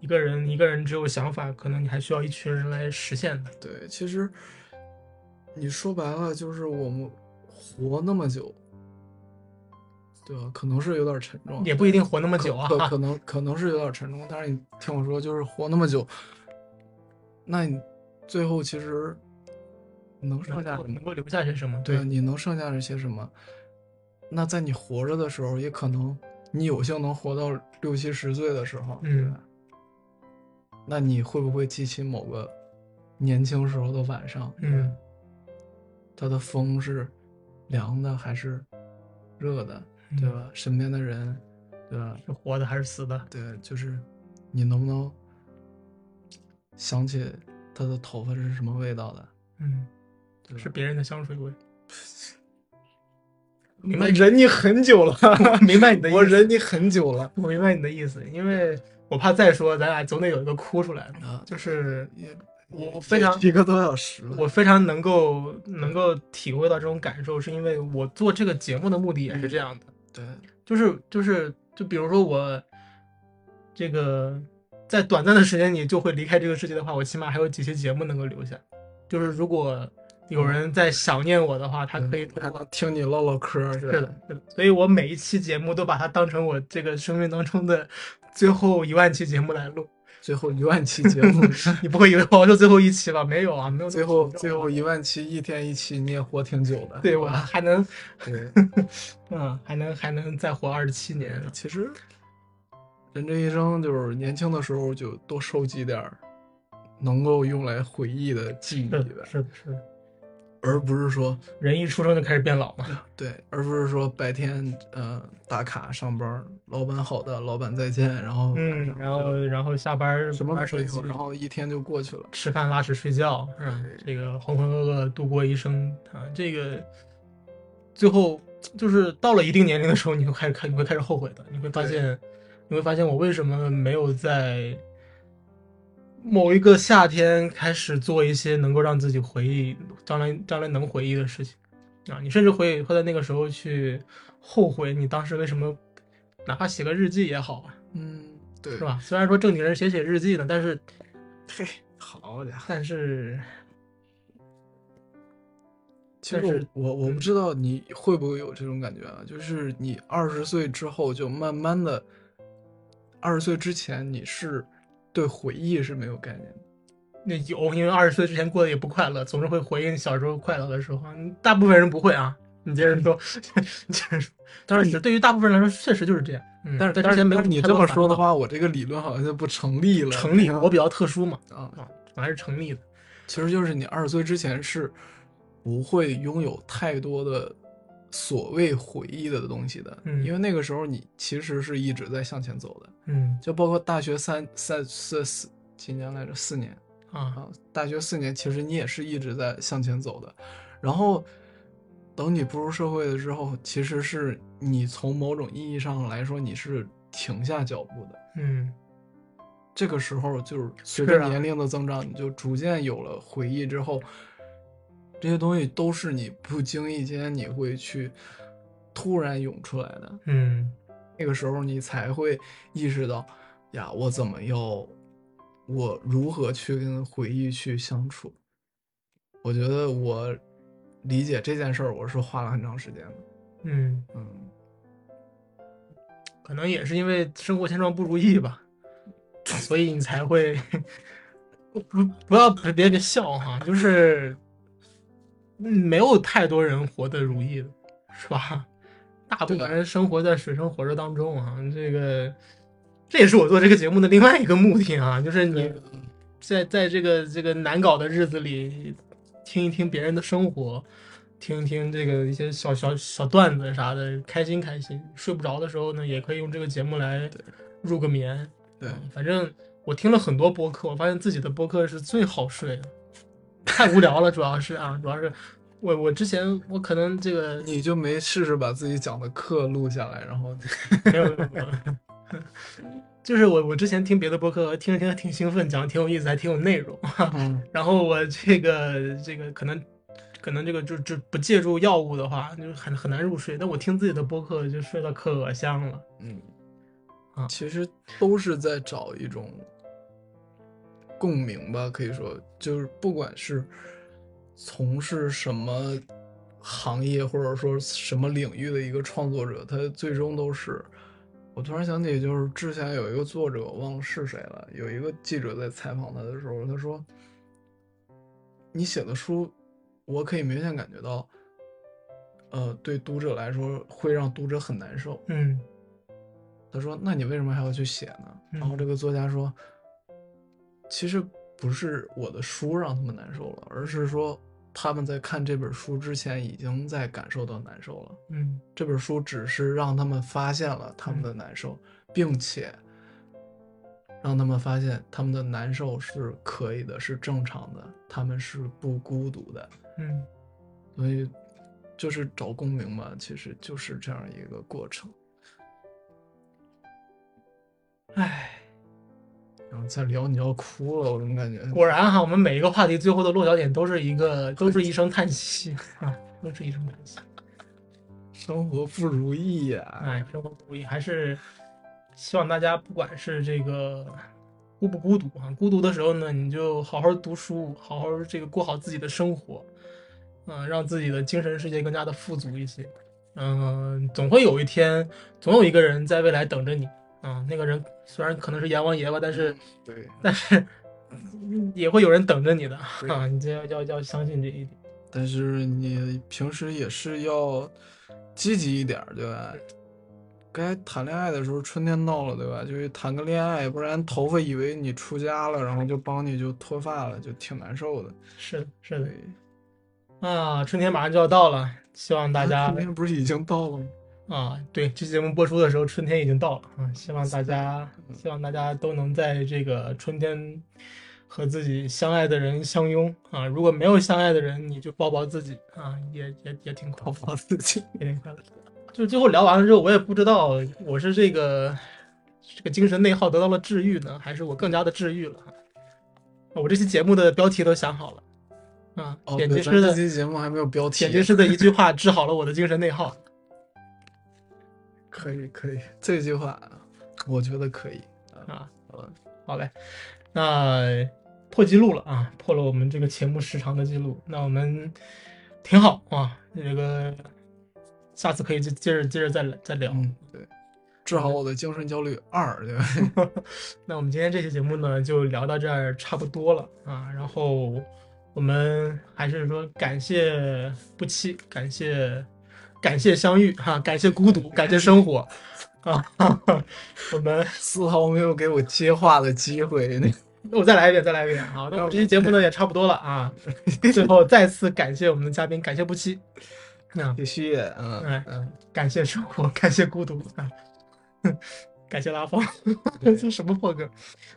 一个人一个人只有想法，可能你还需要一群人来实现的。对，其实你说白了就是我们活那么久，对吧？可能是有点沉重，也不一定活那么久啊可可可能可能是有点沉重，但是你听我说，就是活那么久，那你最后其实能剩下什么能够留下些什么？对啊，你能剩下是些什么？那在你活着的时候，也可能你有幸能活到六七十岁的时候，嗯？那你会不会记起某个年轻时候的晚上？嗯，它的风是凉的还是热的，对嗯？吧？身边的人，对吧？是活的还是死的？对，就是你能不能想起他的头发是什么味道的？嗯，是别人的香水味。明白 我忍你很久了，明白你的意思我忍你很久了。我明白你的意思，因为我怕再说，咱俩总得有一个哭出来的。啊，就是也我非常一个多小时了，我非常能够能够体会到这种感受，是因为我做这个节目的目的也是这样的，对，就是就是就比如说我这个在短暂的时间里就会离开这个世界的话，我起码还有几期节目能够留下。就是如果有人在想念我的话，他可以还能听你唠唠嗑，是是的，是的，所以我每一期节目都把它当成我这个生命当中的最后一万期节目来录。最后一万期节目，你不会以为我要说最后一期吧？没有啊，没有最后最后一万期一天一期，你也活挺久的。对我还能，对，嗯，还能还能再活二十七年。其实人这一生就是年轻的时候就多收集点儿能够用来回忆的记忆是呗的，，是的，是的，而不是说人一出生就开始变老嘛。对，而不是说白天呃打卡上班，老板好的，老板再见，然后嗯，然后然后下班什么玩手机然后一天就过去了。吃饭拉屎睡觉，是吧？这个浑浑噩噩度过一生啊，这个最后就是到了一定年龄的时候，你会开始开，你会开始后悔的，你会发现，你会发现我为什么没有在某一个夏天开始做一些能够让自己回忆将来将来能回忆的事情啊，你甚至会会在那个时候去后悔你当时为什么，哪怕写个日记也好啊，嗯，对，是？吧？虽然说正经人写写日记呢，但是嘿，好家伙！但是其实我我不知道你会不会有这种感觉啊，就是你二十岁之后就慢慢的，二十岁之前你是对回忆是没有概念的。那有，因为二十岁之前过得也不快乐，总是会回忆你小时候快乐的时候。嗯大部分人不会啊，你接着说，你接着说。但是对于大部分人来说，确实就是这样。嗯，但是在之前没有你这么说的话，我这个理论好像就不成立了。成立，我比较特殊嘛，啊，啊，我还是成立的。其实就是你二十岁之前是不会拥有太多的所谓回忆的东西的，嗯因为那个时候你其实是一直在向前走的，嗯。就包括大学三三四四几年来着，四年啊，啊，大学四年其实你也是一直在向前走的，然后等你步入社会了之后，其实是你从某种意义上来说你是停下脚步的。嗯。这个时候就是随着年龄的增长，你就逐渐有了回忆之后，这些东西都是你不经意间你会去突然涌出来的。嗯那个时候你才会意识到，呀，我怎么要，我如何去跟回忆去相处？我觉得我理解这件事儿，我是花了很长时间的。嗯，嗯，可能也是因为生活现状不如意吧，所以你才会不不要别别别笑哈，就是嗯没有太多人活得如意的，是吧？大部分人生活在水深火热当中啊，这个这也是我做这个节目的另外一个目的啊，就是你在在这个这个难搞的日子里，听一听别人的生活，听一听这个一些小小小段子啥的，开心开心。睡不着的时候呢，也可以用这个节目来入个眠。对，嗯反正我听了很多播客，我发现自己的播客是最好睡的，太无聊了，主要是啊，主要是我我之前我可能这个你就没试试把自己讲的课录下来，然后 没有，就是我我之前听别的播客，听着听着挺兴奋，讲的挺有意思，还挺有内容。嗯 然后我这个这个可能可能这个就就不借助药物的话，就很很难入睡。但我听自己的播客就睡得可香了。嗯啊其实都是在找一种共鸣吧，可以说就是不管是从事什么行业或者说什么领域的一个创作者，他最终都是。我突然想起，就是之前有一个作者，我忘了是谁了，有一个记者在采访他的时候，他说：“你写的书，我可以明显感觉到，呃，对读者来说会让读者很难受。”嗯他说：“那你为什么还要去写呢？”嗯然后这个作家说：“其实不是我的书让他们难受了，而是说他们在看这本书之前已经在感受到难受了。嗯这本书只是让他们发现了他们的难受，并且让他们发现他们的难受是可以的，是正常的，他们是不孤独的。嗯所以，就是找共鸣嘛，其实就是这样一个过程。唉，然后再聊你要哭了，我怎么感觉？果然哈，我们每一个话题最后的落脚点都是一个，都是一声叹息啊，都是一声叹息。生活不如意呀、哎，生活不如意，还是希望大家不管是这个孤不孤独啊，孤独的时候呢，你就好好读书，好好这个过好自己的生活，嗯、让自己的精神世界更加的富足一些。嗯、总会有一天，总有一个人在未来等着你啊、那个人虽然可能是阎王爷吧，但是对，但是嗯也会有人等着你的啊，你就要要要相信这一点。但是你平时也是要积极一点，对吧？该谈恋爱的时候，春天到了，对吧？就是谈个恋爱，不然头发以为你出家了，然后就帮你就脱发了，就挺难受的。是的，是的，啊，春天马上就要到了，希望大家春天不是已经到了吗？啊，对，这期节目播出的时候，春天已经到了啊，希望大家，希望大家都能在这个春天和自己相爱的人相拥啊。如果没有相爱的人，你就抱抱自己啊，也也 也挺快乐，抱自己。也挺快乐。就是最后聊完了之后，我也不知道我是这个这个精神内耗得到了治愈呢，还是我更加的治愈了啊。我这期节目的标题都想好了啊，哦，剪辑师的这期节目还没有标题剪。辑师的一句话治好了我的精神内耗。可以，可以，这句话我觉得可以。啊，嗯好嘞，那破纪录了啊，破了我们这个节目时长的记录，那我们挺好啊，这个下次可以接接着接着再来再聊。嗯，对，治好我的精神焦虑二，对吧？那我们今天这期节目呢，就聊到这儿差不多了啊，然后我们还是说感谢不期，感谢感谢相遇哈、感谢孤独，感谢生活啊，我们。丝毫没有给我接话的机会。那 我再来一遍，再来一遍。好，那我们这期节目呢也差不多了啊。最后再次感谢我们的嘉宾，感谢不期，那，必须，嗯哎嗯，感谢生活，感谢孤独啊，感谢拉风，这什么破梗？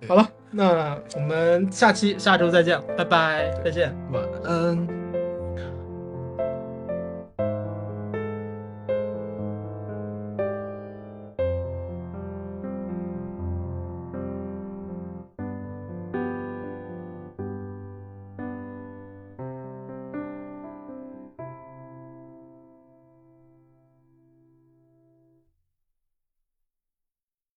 好了，那我们下期下周再见，拜拜，再见。晚安。